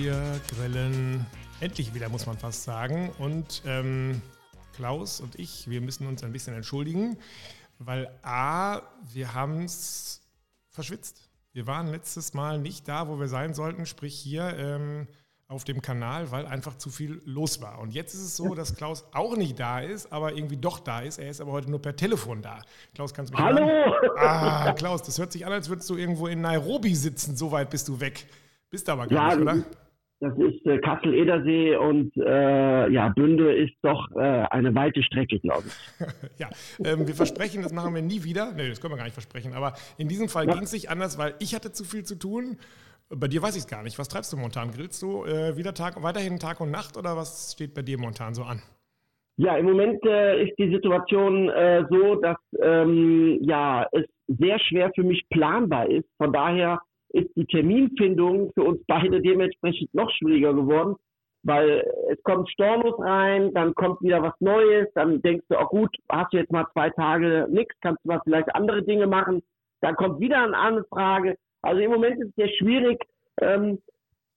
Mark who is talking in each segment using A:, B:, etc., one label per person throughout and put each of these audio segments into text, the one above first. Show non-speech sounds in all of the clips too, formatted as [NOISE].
A: Wir grillen endlich wieder, muss man fast sagen. Und ähm, Klaus und ich, wir müssen uns ein bisschen entschuldigen, weil A, wir haben es verschwitzt. Wir waren letztes Mal nicht da, wo wir sein sollten, sprich hier ähm, auf dem Kanal, weil einfach zu viel los war. Und jetzt ist es so, dass Klaus auch nicht da ist, aber irgendwie doch da ist. Er ist aber heute nur per Telefon da. Klaus, kannst du mich
B: Hallo!
A: Hören? Ah, Klaus, das hört sich an, als würdest du irgendwo in Nairobi sitzen. So weit bist du weg. Bist aber gar
B: Ja,
A: nicht, oder?
B: Das ist, äh, Kassel-Edersee und äh, ja, Bünde ist doch äh, eine weite Strecke, glaube ich. [LAUGHS]
A: Ja, ähm, wir versprechen, das machen wir nie wieder. Nee, das können wir gar nicht versprechen. Aber in diesem Fall
B: Ja.
A: ging es nicht anders, weil ich hatte zu viel zu tun. Bei dir weiß ich es gar nicht. Was treibst du momentan? Grillst du äh, wieder Tag, weiterhin Tag und Nacht oder was steht bei dir momentan so an?
B: Ja, im Moment äh, ist die Situation äh, so, dass ähm, ja es sehr schwer für mich planbar ist. Von daher ist die Terminfindung für uns beide dementsprechend noch schwieriger geworden, weil es kommt Stornos rein, dann kommt wieder was Neues, dann denkst du, oh gut, hast du jetzt mal zwei Tage nichts, kannst du mal vielleicht andere Dinge machen, dann kommt wieder eine Anfrage. Also im Moment ist es sehr schwierig. Ähm,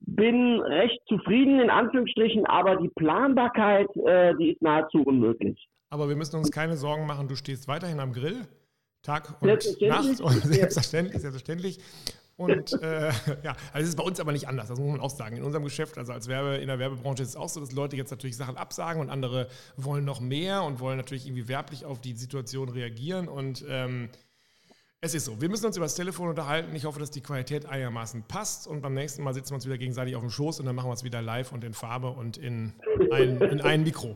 B: bin recht zufrieden in Anführungsstrichen, aber die Planbarkeit, äh, die ist nahezu unmöglich.
A: Aber wir müssen uns keine Sorgen machen. Du stehst weiterhin am Grill, Tag und. Nacht [LAUGHS] und selbstverständlich, selbstverständlich. Und äh, [LAUGHS] ja, also es ist bei uns aber nicht anders, das muss man auch sagen. In unserem Geschäft, also als Werbe, in der Werbebranche ist es auch so, dass Leute jetzt natürlich Sachen absagen und andere wollen noch mehr und wollen natürlich irgendwie werblich auf die Situation reagieren. Und ähm, es ist so, wir müssen uns über das Telefon unterhalten. Ich hoffe, dass die Qualität einigermaßen passt. Und beim nächsten Mal sitzen wir uns wieder gegenseitig auf dem Schoß und dann machen wir es wieder live und in Farbe und in ein, in ein Mikro.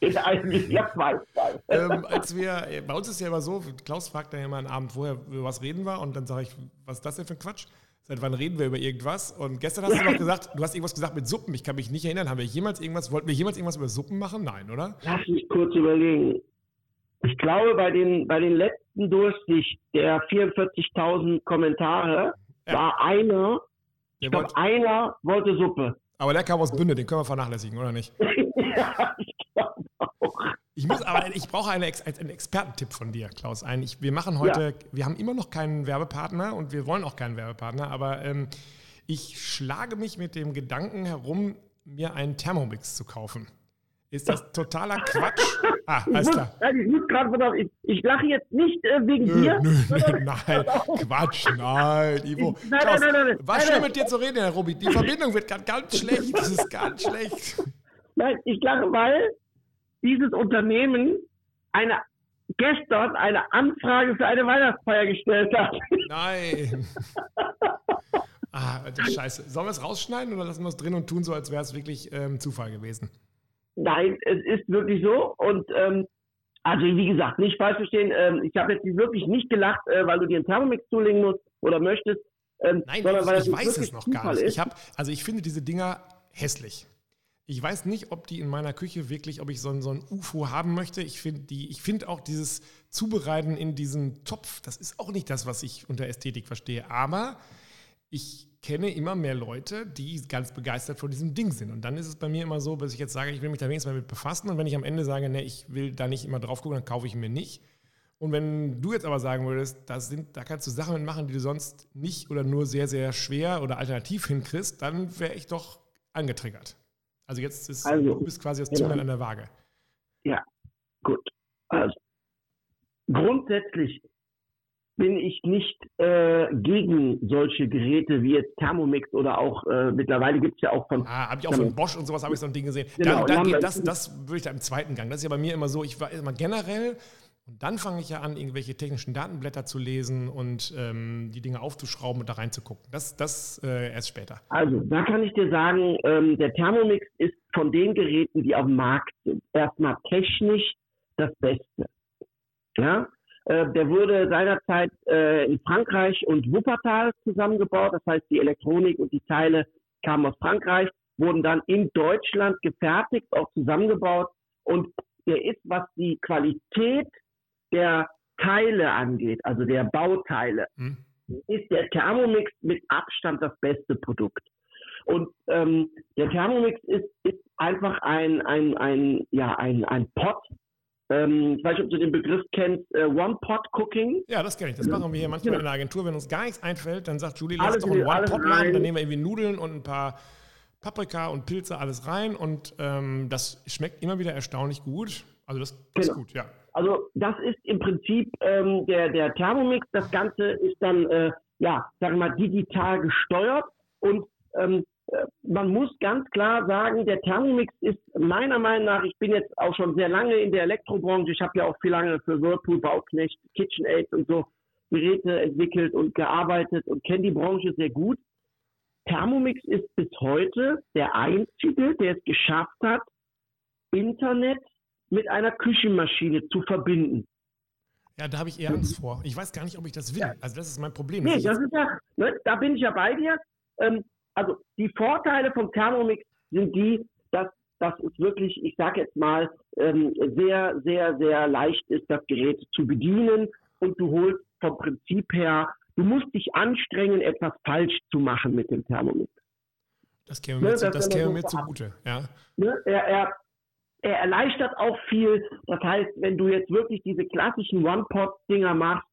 B: Ist eigentlich weiß, weiß.
A: ähm, als wir, äh, bei uns ist ja immer so, Klaus fragt dann ja immer einen Abend vorher, über was reden wir und dann sage ich, was ist das denn für ein Quatsch? Seit wann reden wir über irgendwas? Und gestern hast du noch gesagt, du hast irgendwas gesagt mit Suppen. Ich kann mich nicht erinnern. Haben wir jemals irgendwas, wollten wir jemals irgendwas über Suppen machen? Nein, oder?
B: Lass mich kurz überlegen. Ich glaube, bei den, bei den letzten Durchsicht der 44.000 Kommentare
A: Ja.
B: war einer,
A: Der
B: ich glaube, einer wollte Suppe.
A: Aber der kam aus Bünde, den können wir vernachlässigen, oder nicht? [LAUGHS]
B: ja, ich glaube auch.
A: Ich muss aber, ich brauche eine, einen Expertentipp von dir, Klaus. Ein, ich, wir machen heute, wir haben immer noch keinen Werbepartner und wir wollen auch keinen Werbepartner, aber ähm, ich schlage mich mit dem Gedanken herum, mir einen Thermomix zu kaufen. Ist das totaler Quatsch? [LAUGHS] Ah,
B: Ich
A: alles
B: muss,
A: klar.
B: nein, ich muss gerade, ich, ich lache jetzt nicht äh, wegen
A: Nö,
B: dir.
A: nö, nö, [LAUGHS] nein, Quatsch, nein, Ivo.
B: Nein, nein,
A: Klaus,
B: nein, nein, nein.
A: was
B: Nein,
A: schön mit dir zu reden, Herr Robi. Die Verbindung wird gerade ganz schlecht. Das ist ganz schlecht.
B: Nein, ich lache, weil dieses Unternehmen eine gestern eine Anfrage für eine Weihnachtsfeier gestellt hat.
A: Nein. [LAUGHS] Ah, Alter, scheiße. Sollen wir es rausschneiden oder lassen wir es drin und tun so, als wäre es wirklich ähm, Zufall gewesen?
B: Nein, es ist wirklich so. Und ähm, also wie gesagt, nicht falsch verstehen, ähm, ich habe jetzt wirklich nicht gelacht, äh, weil du dir einen Thermomix zulegen musst oder möchtest. Ähm,
A: Nein,
B: sondern weil
A: ich, ich weiß es noch
B: Zufall
A: gar nicht.
B: Ist.
A: Ich hab, also ich finde diese Dinger hässlich. Ich weiß nicht, ob die in meiner Küche wirklich, ob ich so ein, so ein UFO haben möchte. Ich finde finde auch dieses Zubereiten in diesem Topf, das ist auch nicht das, was ich unter Ästhetik verstehe. Aber ich kenne immer mehr Leute, die ganz begeistert von diesem Ding sind. Und dann ist es bei mir immer so, dass ich jetzt sage, ich will mich da wenigstens mal mit befassen. Und wenn ich am Ende sage, ne, ich will da nicht immer drauf gucken, dann kaufe ich mir nicht. Und wenn du jetzt aber sagen würdest, das sind, da kannst du Sachen mitmachen, die du sonst nicht oder nur sehr, sehr schwer oder alternativ hinkriegst, dann wäre ich doch angetriggert. Also jetzt ist,
B: Also,
A: du bist quasi das
B: genau.
A: Zünglein an der Waage.
B: Gut. Also, grundsätzlich bin ich nicht äh, gegen solche Geräte wie jetzt Thermomix oder auch äh, mittlerweile gibt es ja auch von
A: Ah, habe ich auch von Bosch und sowas, habe ich so ein Ding gesehen.
B: Genau,
A: dann, dann geht, das, das würde ich da im zweiten Gang. Das ist ja bei mir immer so, ich war immer generell und dann fange ich ja an, irgendwelche technischen Datenblätter zu lesen und ähm, die Dinge aufzuschrauben und da reinzugucken. Das, das äh, erst später.
B: Also, da kann ich dir sagen, ähm, der Thermomix ist von den Geräten, die auf dem Markt sind, erstmal technisch das Beste. Ja, der wurde seinerzeit äh, in Frankreich und Wuppertal zusammengebaut. Das heißt, die Elektronik und die Teile kamen aus Frankreich, wurden dann in Deutschland gefertigt, auch zusammengebaut. Und der ist, was die Qualität der Teile angeht, also der Bauteile,
A: Hm?
B: ist der Thermomix mit Abstand das beste Produkt. Und ähm, der Thermomix ist, ist einfach ein, ein, ein, ja, ein, ein Pot. Ähm, ich weiß nicht, ob du den Begriff kennst, äh, One-Pot-Cooking.
A: Ja, das kenne ich. Das machen wir hier manchmal
B: Genau.
A: in der Agentur. Wenn uns gar nichts einfällt, dann sagt Julie, lass
B: Alles
A: doch einen One-Pot machen. Dann nehmen wir irgendwie Nudeln und ein paar Paprika und Pilze, alles rein und ähm, das schmeckt immer wieder erstaunlich gut. Also das genau. ist gut, ja.
B: Also das ist im Prinzip ähm, der, der Thermomix. Das Ganze ist dann, äh, ja, sagen wir mal, digital gesteuert und ähm, äh, man muss ganz klar sagen, der Thermomix ist meiner Meinung nach, ich bin jetzt auch schon sehr lange in der Elektrobranche, ich habe ja auch viel lange für Whirlpool, Bauknecht, KitchenAid und so Geräte entwickelt und gearbeitet und kenne die Branche sehr gut. Thermomix ist bis heute der einzige, der es geschafft hat, Internet mit einer Küchenmaschine zu verbinden.
A: Ja, da habe ich eher Angst vor. Ich weiß gar nicht, ob ich das will. Ja. Also das ist mein Problem.
B: Nee, das ist ja, ne, da bin ich ja bei dir. Ähm, also die Vorteile vom Thermomix sind die, dass, dass es wirklich, ich sage jetzt mal, ähm, sehr, sehr, sehr leicht ist, das Gerät zu bedienen und du holst vom Prinzip her, du musst dich anstrengen, etwas falsch zu machen mit dem Thermomix.
A: Das käme mir, ne, zu, das käme mir zugute, ja.
B: Ne, er, er, er erleichtert auch viel. Das heißt, wenn du jetzt wirklich diese klassischen One-Pot-Dinger machst,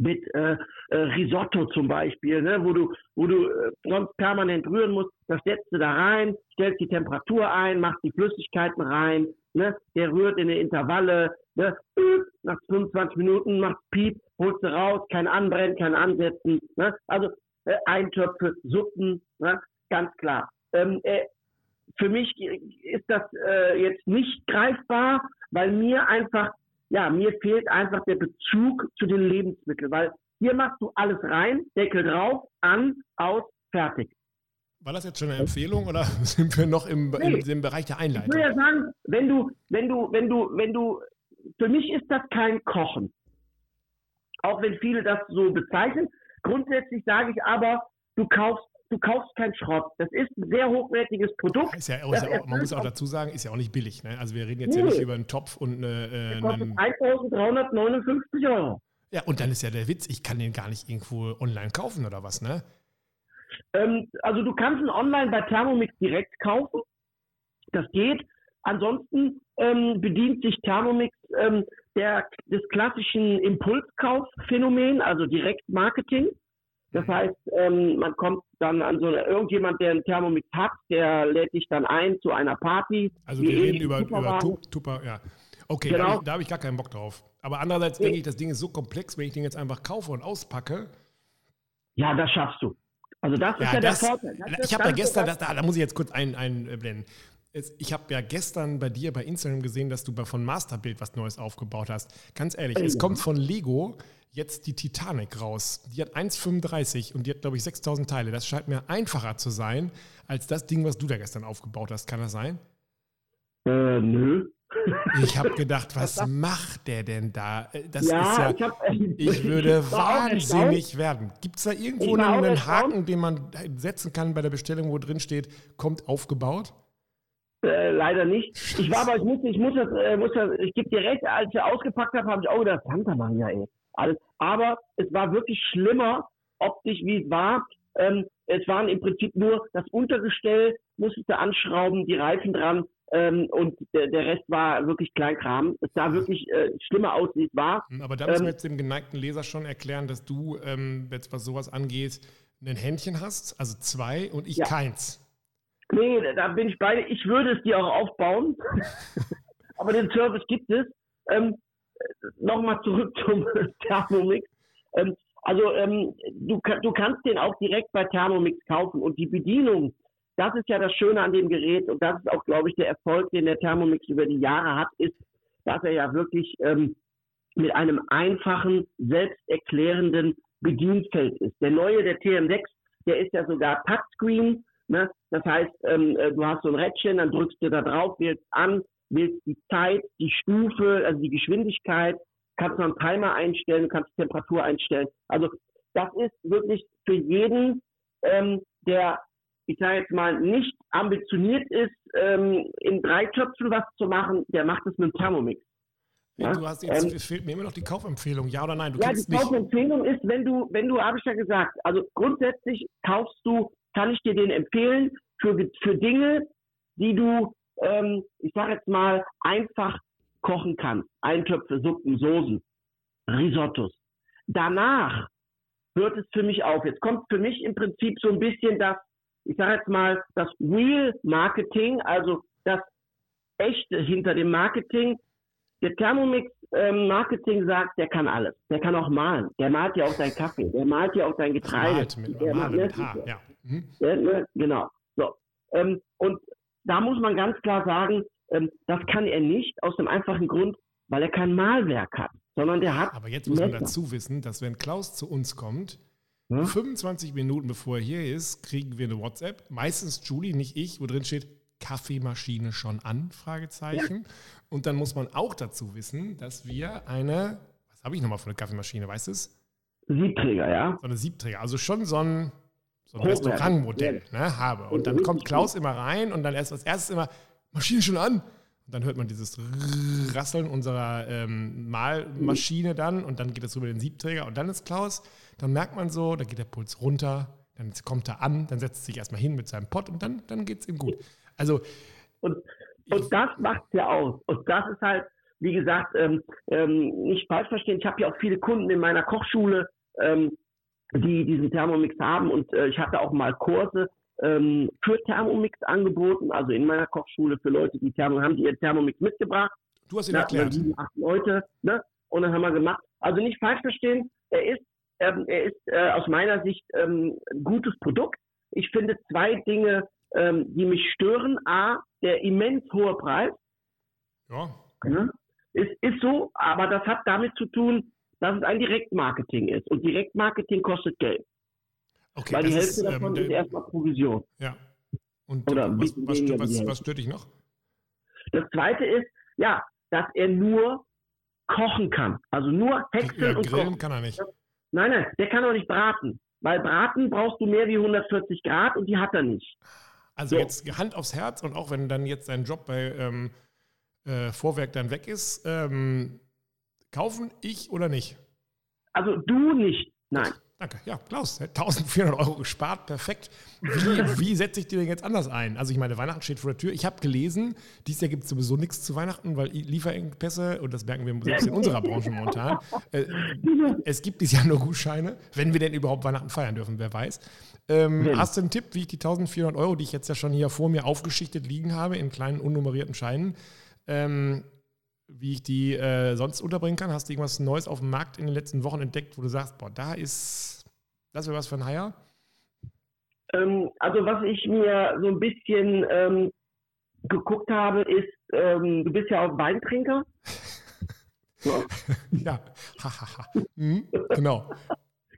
B: mit äh, äh, Risotto zum Beispiel, ne, wo du, wo du äh, permanent rühren musst, das setzt du da rein, stellst die Temperatur ein, machst die Flüssigkeiten rein, ne, der rührt in eine Intervalle, ne, nach 25 Minuten macht Piep, holst du raus, kein Anbrennen, kein Ansetzen, ne, also äh, Eintöpfe, Suppen, ne, ganz klar. Ähm, äh, für mich ist das äh, jetzt nicht greifbar, weil mir einfach ja, mir fehlt einfach der Bezug zu den Lebensmitteln, weil hier machst du alles rein, Deckel drauf, an, aus, fertig.
A: War das jetzt schon eine Empfehlung oder [LAUGHS] sind wir noch im, nee. in dem Bereich der Einleitung?
B: Ich würde ja sagen, wenn du, wenn du, wenn du, wenn du, für mich ist das kein Kochen. Auch wenn viele das so bezeichnen. Grundsätzlich sage ich aber, du kaufst du kaufst keinen Schrott. Das ist ein sehr hochwertiges Produkt.
A: Ist ja, ist ja auch, man muss auch dazu sagen, ist ja auch nicht billig. Ne? Also wir reden jetzt nee. ja nicht über einen Topf und eine...
B: Äh, kostet 1359 Euro.
A: Ja, und dann ist ja der Witz, ich kann den gar nicht irgendwo online kaufen oder was, ne?
B: Ähm, also du kannst ihn online bei Thermomix direkt kaufen. Das geht. Ansonsten ähm, bedient sich Thermomix ähm, der, des klassischen Impulskaufphänomen, also Direktmarketing. Das heißt, ähm, man kommt dann an so eine, irgendjemand, der einen Thermomix hat, der lädt dich dann ein zu einer Party.
A: Also wir reden über, über Tupper, ja. Okay, genau. da habe ich, hab ich, gar keinen Bock drauf. Aber andererseits nee. denke ich, das Ding ist so komplex, wenn ich den jetzt einfach kaufe und auspacke.
B: Ja, das schaffst du. Also das ja, ist ja das, der Vorteil.
A: Das ich habe da gestern, das, da, da, muss ich jetzt kurz einblenden. Ein, ich habe ja gestern bei dir bei Instagram gesehen, dass du bei, von Masterbild was Neues aufgebaut hast. Ganz ehrlich, ja. es kommt von Lego jetzt die Titanic raus. Die hat 1,35 und die hat, glaube ich, 6000 Teile. Das scheint mir einfacher zu sein als das Ding, was du da gestern aufgebaut hast. Kann das sein?
B: Äh, nö. [LAUGHS]
A: Ich habe gedacht, was macht der denn da? Äh, das ja, ist ja, ich, hab, [LAUGHS] ich würde ich wahnsinnig werden. Gibt es da irgendwo einen, einen Haken, den man setzen kann bei der Bestellung, wo drin steht, kommt aufgebaut?
B: Äh, leider nicht. Ich war aber, ich muss, ich muss das, äh, muss das ich gebe dir recht, als ich ausgepackt habe, habe ich auch gedacht, Santa Maria, ey alles. Aber es war wirklich schlimmer optisch, wie es war. Ähm, es waren im Prinzip nur das Untergestell, musste anschrauben, die Reifen dran ähm, und der, der, Rest war wirklich Kleinkram. Es sah wirklich äh, schlimmer aus, wie es war.
A: Hm, aber da müssen ähm, wir jetzt dem geneigten Leser schon erklären, dass du, ähm, jetzt was sowas angeht, ein Händchen hast, also zwei und ich ja. keins.
B: Nee, da bin ich beide. Ich würde es dir auch aufbauen. [LAUGHS] aber den Service gibt es. Ähm, nochmal zurück [LAUGHS] zum Thermomix. Ähm, also ähm, du, du kannst den auch direkt bei Thermomix kaufen und die Bedienung, das ist ja das Schöne an dem Gerät und das ist auch, glaube ich, der Erfolg, den der Thermomix über die Jahre hat, ist, dass er ja wirklich ähm, mit einem einfachen, selbsterklärenden Bedienfeld ist. Der neue, der TM6, der ist ja sogar Touchscreen. Ne? Das heißt, ähm, äh, du hast so ein Rädchen, dann drückst du da drauf, wählst an, wählst die Zeit, die Stufe, also die Geschwindigkeit, kannst noch einen Timer einstellen, kannst Temperatur einstellen. Also das ist wirklich für jeden, ähm, der, ich sage jetzt mal, nicht ambitioniert ist, ähm, in drei Töpfen was zu machen, der macht es mit dem Thermomix.
A: Ja? Du hast jetzt, ähm, es fehlt mir immer noch die Kaufempfehlung, ja oder nein? Du
B: ja, die Kaufempfehlung ist, wenn du, wenn du, habe ich ja gesagt, also grundsätzlich kaufst du, kann ich dir den empfehlen, für, für Dinge, die du ähm, ich sage jetzt mal, einfach kochen kann. Eintöpfe, Suppen, Soßen, Risottos. Danach hört es für mich auf. Jetzt kommt für mich im Prinzip so ein bisschen das, ich sage jetzt mal, das Real Marketing, also das Echte hinter dem Marketing. Der Thermomix ähm, Marketing sagt, der kann alles. Der kann auch malen. Der malt ja auch deinen Kaffee. Der malt ja auch dein Getreide. Malt mit, der malt mit Haar, ja. Mhm. ja ne, genau. So. Ähm, und da muss man ganz klar sagen, ähm, das kann er nicht aus dem einfachen Grund, weil er kein Malwerk hat, sondern der hat.
A: Aber jetzt muss Messer. man dazu wissen, dass wenn Klaus zu uns kommt, hm? 25 Minuten bevor er hier ist, kriegen wir eine WhatsApp. Meistens Julie, nicht ich, wo drin steht, Kaffeemaschine schon an? Fragezeichen. Ja. Und dann muss man auch dazu wissen, dass wir eine, was habe ich nochmal für eine Kaffeemaschine, weißt du es?
B: Siebträger, ja.
A: So eine Siebträger, also schon so ein, so ein Restaurantmodell ne, habe. Und dann kommt Klaus immer rein und dann erst als erstes immer, Maschine schon an. Und dann hört man dieses Rasseln unserer ähm, Malmaschine dann und dann geht es über den Siebträger und dann ist Klaus, dann merkt man so, da geht der Puls runter, dann kommt er an, dann setzt er sich erstmal hin mit seinem Pott und dann, dann geht es ihm gut. Also.
B: Und, und das macht es ja aus. Und das ist halt, wie gesagt, ähm, ähm, nicht falsch verstehen. Ich habe ja auch viele Kunden in meiner Kochschule, ähm, die diesen Thermomix haben und äh, ich hatte auch mal Kurse ähm, für Thermomix angeboten, also in meiner Kochschule für Leute, die Thermomix haben, die ihren Thermomix mitgebracht.
A: Du hast ihn ja, erklärt.
B: Sieben, acht Leute, ne? Und dann haben wir gemacht. Also nicht falsch verstehen, er ist, ähm, er ist äh, aus meiner Sicht ähm, ein gutes Produkt. Ich finde zwei Dinge ähm, die mich stören. A, der immens hohe Preis.
A: Ja.
B: Ne? Ist, ist so, aber das hat damit zu tun, dass es ein Direktmarketing ist. Und Direktmarketing kostet Geld. Okay, Weil die Hälfte ist, davon ähm, ist erstmal Provision.
A: Ja. Und Oder was, was, was, was stört dich noch?
B: Das zweite ist, ja, dass er nur kochen kann. Also nur häckseln ja, und
A: kochen. kann er nicht.
B: Nein, nein, der kann auch nicht braten. Weil braten brauchst du mehr wie 140 Grad und die hat er nicht.
A: Also so. jetzt Hand aufs Herz und auch wenn dann jetzt dein Job bei ähm, äh, Vorwerk dann weg ist, ähm, kaufen ich oder nicht?
B: Also du nicht, nein.
A: Danke. Ja, Klaus, 1400 Euro gespart, perfekt. Wie, [LAUGHS] wie setze ich dir denn jetzt anders ein? Also ich meine, Weihnachten steht vor der Tür. Ich habe gelesen, dieses Jahr gibt es sowieso nichts zu Weihnachten, weil Lieferengpässe, und das merken wir selbst in unserer Branche momentan, äh, es gibt dieses Jahr nur Gutscheine, wenn wir denn überhaupt Weihnachten feiern dürfen, wer weiß. Ähm, hast du einen Tipp, wie ich die 1400 Euro, die ich jetzt ja schon hier vor mir aufgeschichtet liegen habe, in kleinen unnummerierten Scheinen, ähm, wie ich die äh, sonst unterbringen kann? Hast du irgendwas Neues auf dem Markt in den letzten Wochen entdeckt, wo du sagst, boah, da ist, das wäre was für ein Haier?
B: Ähm, also was ich mir so ein bisschen ähm, geguckt habe, ist, ähm, du bist ja auch Weintrinker. [LAUGHS]
A: ja, [LAUGHS] mhm, genau.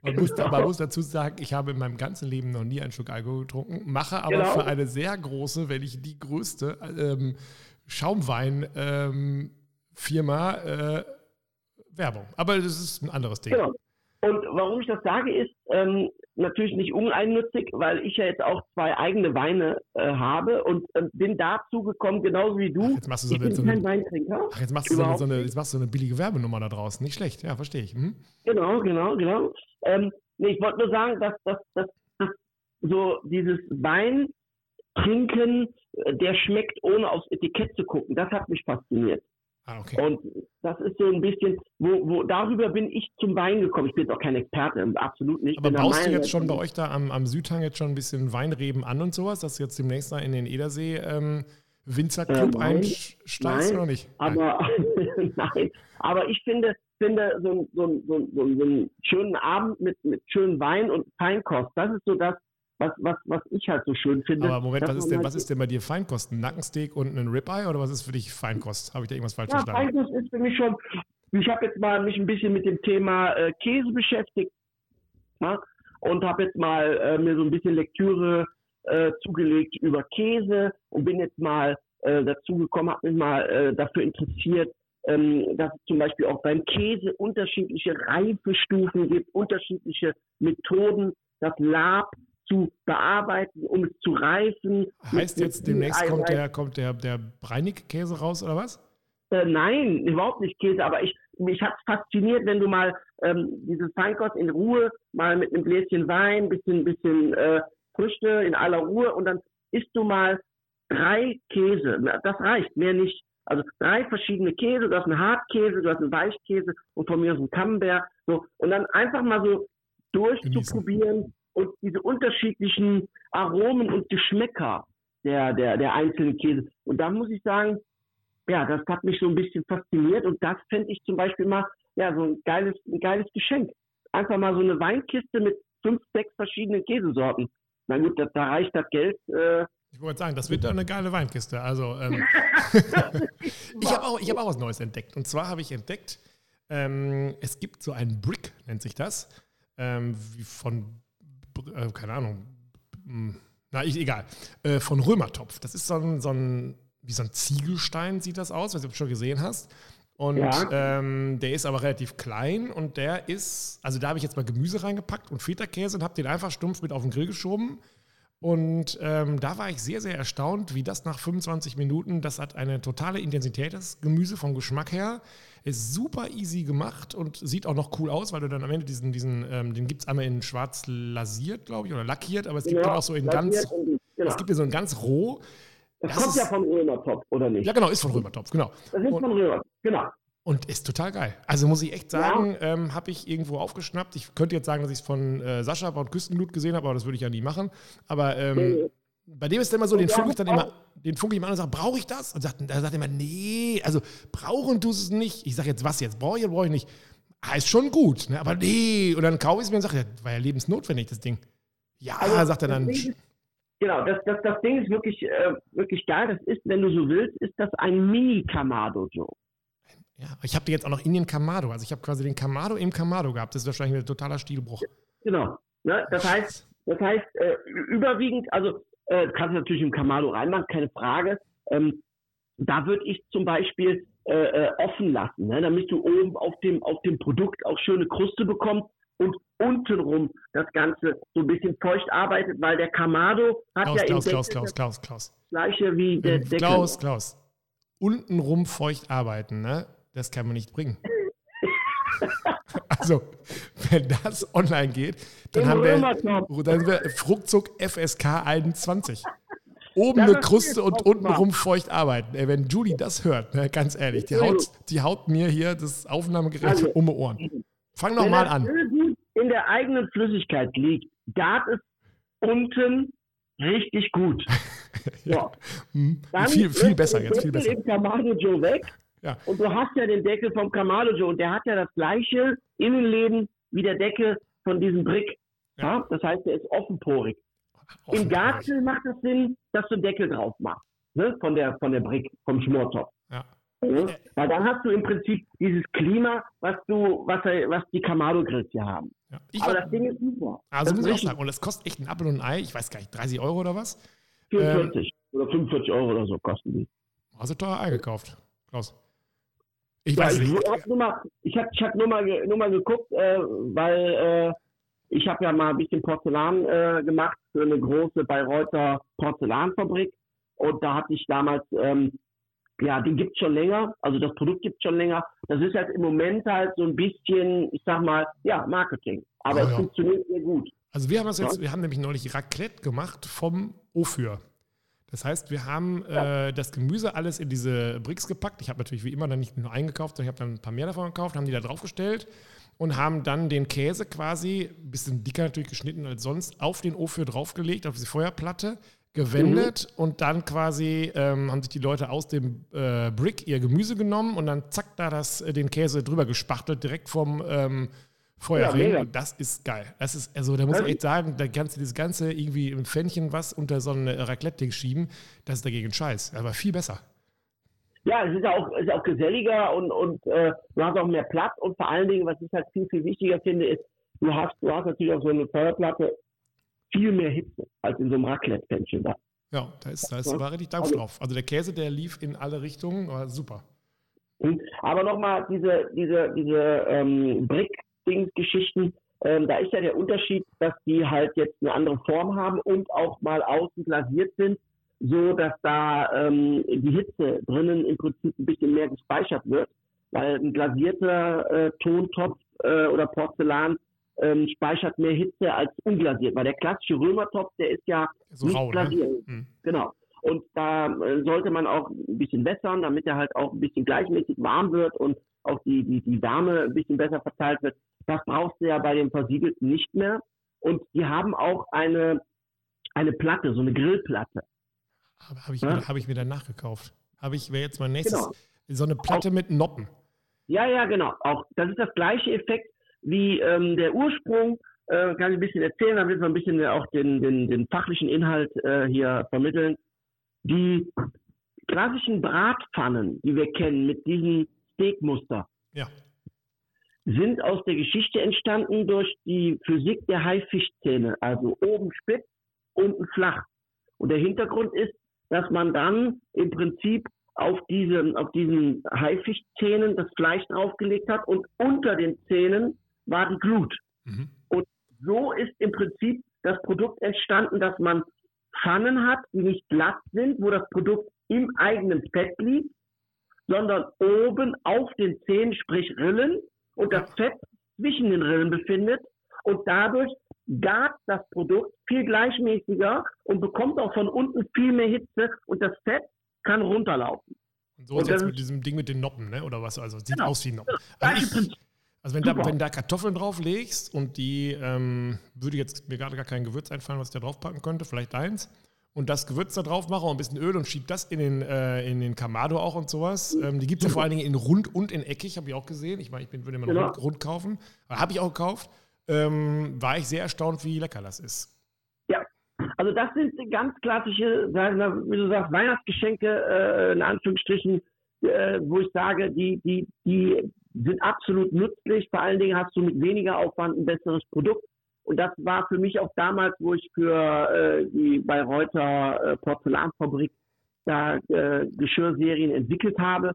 A: Man muss, man muss, dazu sagen, ich habe in meinem ganzen Leben noch nie einen Schluck Alkohol getrunken, mache aber genau. für eine sehr große, wenn nicht die größte ähm, Schaumwein ähm, Firma äh, Werbung. Aber das ist ein anderes Ding. Genau.
B: Und warum ich das sage, ist ähm, natürlich nicht uneigennützig, weil ich ja jetzt auch zwei eigene Weine äh, habe und äh, bin dazu gekommen, genauso wie du. Ach,
A: jetzt machst du so ich eine, bin so kein Weintrinker. Ach, jetzt machst du so eine, so eine, jetzt machst du so eine billige Werbenummer da draußen. Nicht schlecht, ja, verstehe ich. Mhm.
B: Genau, genau, genau. Ähm, nee, ich wollte nur sagen, dass, dass, dass, dass so dieses Wein trinken, äh, der schmeckt, ohne aufs Etikett zu gucken. Das hat mich fasziniert.
A: Ah, okay.
B: Und das ist so ein bisschen, wo, wo darüber bin ich zum Wein gekommen. Ich bin jetzt auch kein Experte, absolut nicht.
A: Aber baust du jetzt schon bei euch da am, am Südhang jetzt schon ein bisschen Weinreben an und sowas, dass du jetzt demnächst da in den Edersee ähm, Winzerclub äh, einsteigst oder nicht?
B: Aber [LAUGHS] nein. aber ich finde, finde so, so, so, so, einen schönen Abend mit, mit schönem Wein und Feinkost, das ist so das, was, was, was ich halt so schön finde.
A: Aber Moment, was ist, denn, halt was ist denn bei dir Feinkost? Ein Nackensteak und ein Ribeye oder was ist für dich Feinkost? Habe ich da irgendwas falsch ja, verstanden?
B: Feinkost ist für mich schon, ich habe jetzt mal mich ein bisschen mit dem Thema äh, Käse beschäftigt ja, und habe jetzt mal äh, mir so ein bisschen Lektüre äh, zugelegt über Käse und bin jetzt mal äh, dazu gekommen, habe mich mal äh, dafür interessiert, ähm, dass es zum Beispiel auch beim Käse unterschiedliche Reifestufen gibt, unterschiedliche Methoden, das Lab zu bearbeiten, um es zu reifen.
A: Heißt jetzt demnächst kommt der, kommt der, der Breinig-Käse raus oder was?
B: Äh, nein, überhaupt nicht Käse, aber ich, mich hat es fasziniert, wenn du mal ähm, dieses Feinkost in Ruhe, mal mit einem Gläschen Wein, bisschen, bisschen äh, Früchte in aller Ruhe und dann isst du mal drei Käse. Das reicht, mehr nicht. Also drei verschiedene Käse, du hast einen Hartkäse, du hast einen Weichkäse und von mir aus einen Camembert. So, und dann einfach mal so durchzuprobieren, und diese unterschiedlichen Aromen und Geschmäcker der, der, der einzelnen Käse. Und da muss ich sagen, ja, das hat mich so ein bisschen fasziniert und das fände ich zum Beispiel mal, ja, so ein geiles, ein geiles Geschenk. Einfach mal so eine Weinkiste mit fünf, sechs verschiedenen Käsesorten. Na gut, da, da reicht das Geld. Äh,
A: ich wollte sagen, das wird dann eine geile Weinkiste. Also, ähm, [LAUGHS] ich habe auch, hab auch was Neues entdeckt. Und zwar habe ich entdeckt, ähm, es gibt so einen Brick, nennt sich das, ähm, wie von, äh, keine Ahnung, hm, na, ich, egal, äh, von Römertopf. Das ist so ein, so ein, wie so ein Ziegelstein sieht das aus, was du schon gesehen hast. Und ja. ähm, der ist aber relativ klein und der ist, also da habe ich jetzt mal Gemüse reingepackt und Feta-Käse und habe den einfach stumpf mit auf den Grill geschoben. Und ähm, da war ich sehr, sehr erstaunt, wie das nach 25 Minuten, das hat eine totale Intensität, das Gemüse vom Geschmack her. Ist super easy gemacht und sieht auch noch cool aus, weil du dann am Ende diesen, diesen ähm, den gibt es einmal in schwarz lasiert, glaube ich, oder lackiert, aber es gibt ja, dann auch so in ganz, genau. es gibt ja so in ganz roh.
B: Das, das kommt ist, ja von Römertopf, oder nicht?
A: Ja, genau, ist von Römertopf, genau.
B: Das ist und, von Römertopf, genau.
A: Und ist total geil. Also muss ich echt sagen, ja. ähm, habe ich irgendwo aufgeschnappt. Ich könnte jetzt sagen, dass ich es von äh, Sascha und Küstenblut gesehen habe, aber das würde ich ja nie machen. Aber ähm, nee. bei dem ist es immer so, den funke ich dann immer, den funke ich immer an und sage, brauche ich das? Und sagt, er sagt immer, nee, also brauchen tust es nicht. Ich sage jetzt, was jetzt? Brauche ich oder brauche ich nicht? Ah, ist schon gut, ne? aber nee. Und dann kaufe ich es mir und sage, das war ja lebensnotwendig, das Ding. Ja, also, sagt er dann.
B: Ist, genau, das, das, das Ding ist wirklich, äh, wirklich geil. Das ist, wenn du so willst, ist das ein Mini-Kamado, Joe.
A: Ja, ich habe jetzt auch noch Indien Kamado. Also ich habe quasi den Kamado im Kamado gehabt. Das ist wahrscheinlich ein totaler Stilbruch.
B: Genau. Ne? Das heißt, das heißt äh, überwiegend, also äh, kannst du natürlich im Kamado reinmachen, keine Frage. Ähm, da würde ich zum Beispiel äh, äh, offen lassen, ne? damit du oben auf dem, auf dem Produkt auch schöne Kruste bekommst und untenrum das Ganze so ein bisschen feucht arbeitet, weil der Kamado hat
A: Klaus,
B: ja
A: Klaus, Klaus, Klaus, Klaus, Klaus.
B: gleiche wie der
A: Deckel. Klaus, Klaus. Untenrum feucht arbeiten, ne? Das kann man nicht bringen. Also, wenn das online geht, dann haben, wir, dann wir ruckzuck FSK 21. Oben eine Kruste und untenrum feucht arbeiten. Ey, wenn Julie das hört, ne, ganz ehrlich, die haut, die haut mir hier das Aufnahmegerät also, um die Ohren. Fang noch mal an.
B: Wenn in der eigenen Flüssigkeit liegt, gart es unten richtig gut. [LAUGHS]
A: ja. Hm. Viel, viel besser jetzt, viel besser.
B: Im Kamado Joe weg ja. Und du hast ja den Deckel vom Kamado Joe und der hat ja das gleiche Innenleben wie der Deckel von diesem Brick. Ja. ja? Das heißt, der ist offenporig. offenporig. Im Gartel macht es Sinn, dass du einen Deckel drauf machst. Ne? Von der, von der Brick, vom Schmortopf. Ja. Ja? Weil dann hast du im Prinzip dieses Klima, was du, was, was die Kamado-Grills hier haben. Ja. Aber war, das Ding ist super.
A: Also muss ich auch sagen, und es kostet echt ein Apfel und ein Ei, ich weiß gar nicht, 30 Euro oder was?
B: 44 ähm, oder 45 Euro oder so kosten die.
A: Also teuer Ei gekauft, Klaus.
B: Ich weiß ja, ich nicht. Hab nur mal, ich habe hab nur, mal, nur mal geguckt, äh, weil äh, ich habe ja mal ein bisschen Porzellan äh, gemacht für eine große Bayreuther Porzellanfabrik. Und da hatte ich damals, ähm, ja, den gibt es schon länger, also das Produkt gibt es schon länger. Das ist halt im Moment halt so ein bisschen, ich sag mal, ja, Marketing. Aber ja, es ja. funktioniert sehr gut.
A: Also wir haben das jetzt, wir haben nämlich neulich Raclette gemacht vom Ofür. Das heißt, wir haben äh, das Gemüse alles in diese Bricks gepackt. Ich habe natürlich wie immer dann nicht nur eingekauft, sondern ich habe dann ein paar mehr davon gekauft, haben die da draufgestellt und haben dann den Käse quasi, ein bisschen dicker natürlich geschnitten als sonst, auf den Ofen draufgelegt, auf diese Feuerplatte, gewendet mhm. und dann quasi ähm, haben sich die Leute aus dem äh, Brick ihr Gemüse genommen und dann zack da das, äh, den Käse drüber gespachtelt, direkt vom ähm, Feuerring. Ja, das ist geil. Das ist, also da muss ich echt sagen, da ganze, dieses ganze irgendwie im Pfännchen was unter so ein Raclette-Ding schieben, das ist dagegen Scheiß. Aber viel besser.
B: Ja, es ist auch, ist auch geselliger und, und äh, du hast auch mehr Platz und vor allen Dingen, was ich halt viel, viel wichtiger finde, ist, du hast, du hast natürlich auf so eine Feuerplatte viel mehr Hitze als in so einem Raclette-Pfännchen da.
A: Ja, da ist, da ist, war richtig Dampf also, drauf. Also der Käse, der lief in alle Richtungen, war super.
B: Aber nochmal diese, diese, diese ähm, Brick, Dingsgeschichten, ähm, da ist ja der Unterschied, dass die halt jetzt eine andere Form haben und auch mal außen glasiert sind, so dass da ähm, die Hitze drinnen im Prinzip ein bisschen mehr gespeichert wird, weil ein glasierter äh, Tontopf äh, oder Porzellan ähm, speichert mehr Hitze als unglasiert, weil der klassische Römertopf, der ist ja so nicht rau, ne? glasiert. Ne? Mhm. Genau. Und da äh, sollte man auch ein bisschen wässern, damit er halt auch ein bisschen gleichmäßig warm wird und auch die, die, die Wärme ein bisschen besser verteilt wird. Das brauchst du ja bei dem Versiegelten nicht mehr. Und die haben auch eine, eine Platte, so eine Grillplatte.
A: Habe hab ich, ja? hab ich mir dann nachgekauft. Habe ich, wäre jetzt mein nächstes, genau. so eine Platte auch, mit Noppen.
B: Ja, ja, genau. Auch das ist das gleiche Effekt wie ähm, der Ursprung. Äh, kann ich ein bisschen erzählen, wird man ein bisschen auch den, den, den fachlichen Inhalt äh, hier vermitteln. Die klassischen Bratpfannen, die wir kennen mit diesem Steakmuster,
A: ja.
B: sind aus der Geschichte entstanden durch die Physik der Haifischzähne, also oben spitz, unten flach. Und der Hintergrund ist, dass man dann im Prinzip auf, diese, auf diesen Haifischzähnen das Fleisch draufgelegt hat und unter den Zähnen war die Glut. Mhm. Und so ist im Prinzip das Produkt entstanden, dass man Pfannen hat, die nicht glatt sind, wo das Produkt im eigenen Fett liegt, sondern oben auf den Zähnen, sprich Rillen, und das Fett zwischen den Rillen befindet. Und dadurch gart das Produkt viel gleichmäßiger und bekommt auch von unten viel mehr Hitze und das Fett kann runterlaufen.
A: Und so ist jetzt mit diesem Ding mit den Noppen, ne? oder was? Also sieht genau. aus wie Noppen. Also, ich, also wenn, da, wenn da Kartoffeln drauf legst und die, ähm, würde jetzt mir gerade gar kein Gewürz einfallen, was ich da drauf packen könnte, vielleicht eins, und das Gewürz da drauf mache und ein bisschen Öl und schiebe das in den, äh, in den Kamado auch und sowas. Ähm, die gibt es ja vor allen Dingen in rund und in eckig, habe ich auch gesehen. Ich meine, ich bin, würde immer genau. rund, rund kaufen. Habe ich auch gekauft ähm, war ich sehr erstaunt, wie lecker das ist.
B: Ja, also das sind ganz klassische, wie du sagst, Weihnachtsgeschenke, äh, in Anführungsstrichen, äh, wo ich sage, die, die, die sind absolut nützlich. Vor allen Dingen hast du mit weniger Aufwand ein besseres Produkt. Und das war für mich auch damals, wo ich für äh, die Bayreuther äh, Porzellanfabrik da äh, Geschirrserien entwickelt habe,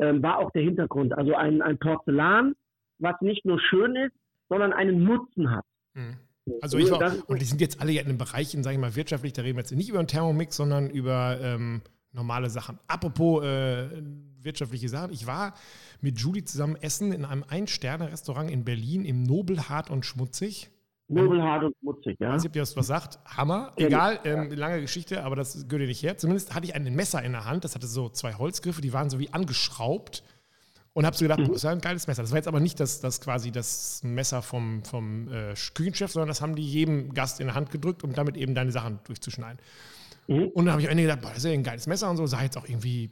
B: ähm, war auch der Hintergrund. Also ein, ein Porzellan, was nicht nur schön ist, sondern einen Nutzen hat.
A: Mhm. Also ich war, und die sind jetzt alle in den Bereichen, sage ich mal, wirtschaftlich, da reden wir jetzt nicht über einen Thermomix, sondern über ähm, normale Sachen. Apropos äh, wirtschaftliche Sachen, ich war mit Julie zusammen essen in einem Ein-Sterne-Restaurant in Berlin im Nobelhart und Schmutzig.
B: Nobelhart und schmutzig,
A: ja. Ich weiß nicht, ob ihr das was sagt. Hammer. Egal, ähm, lange Geschichte, aber das gehört dir nicht her. Zumindest hatte ich ein Messer in der Hand, das hatte so zwei Holzgriffe, die waren so wie angeschraubt und habe so gedacht, mhm. das ist ein geiles Messer. Das war jetzt aber nicht das, das quasi das Messer vom, vom äh, Küchenchef, sondern das haben die jedem Gast in der Hand gedrückt, um damit eben deine Sachen durchzuschneiden. Mhm. Und dann habe ich am Ende gedacht, boah, das ist ja ein geiles Messer und so, sah jetzt auch irgendwie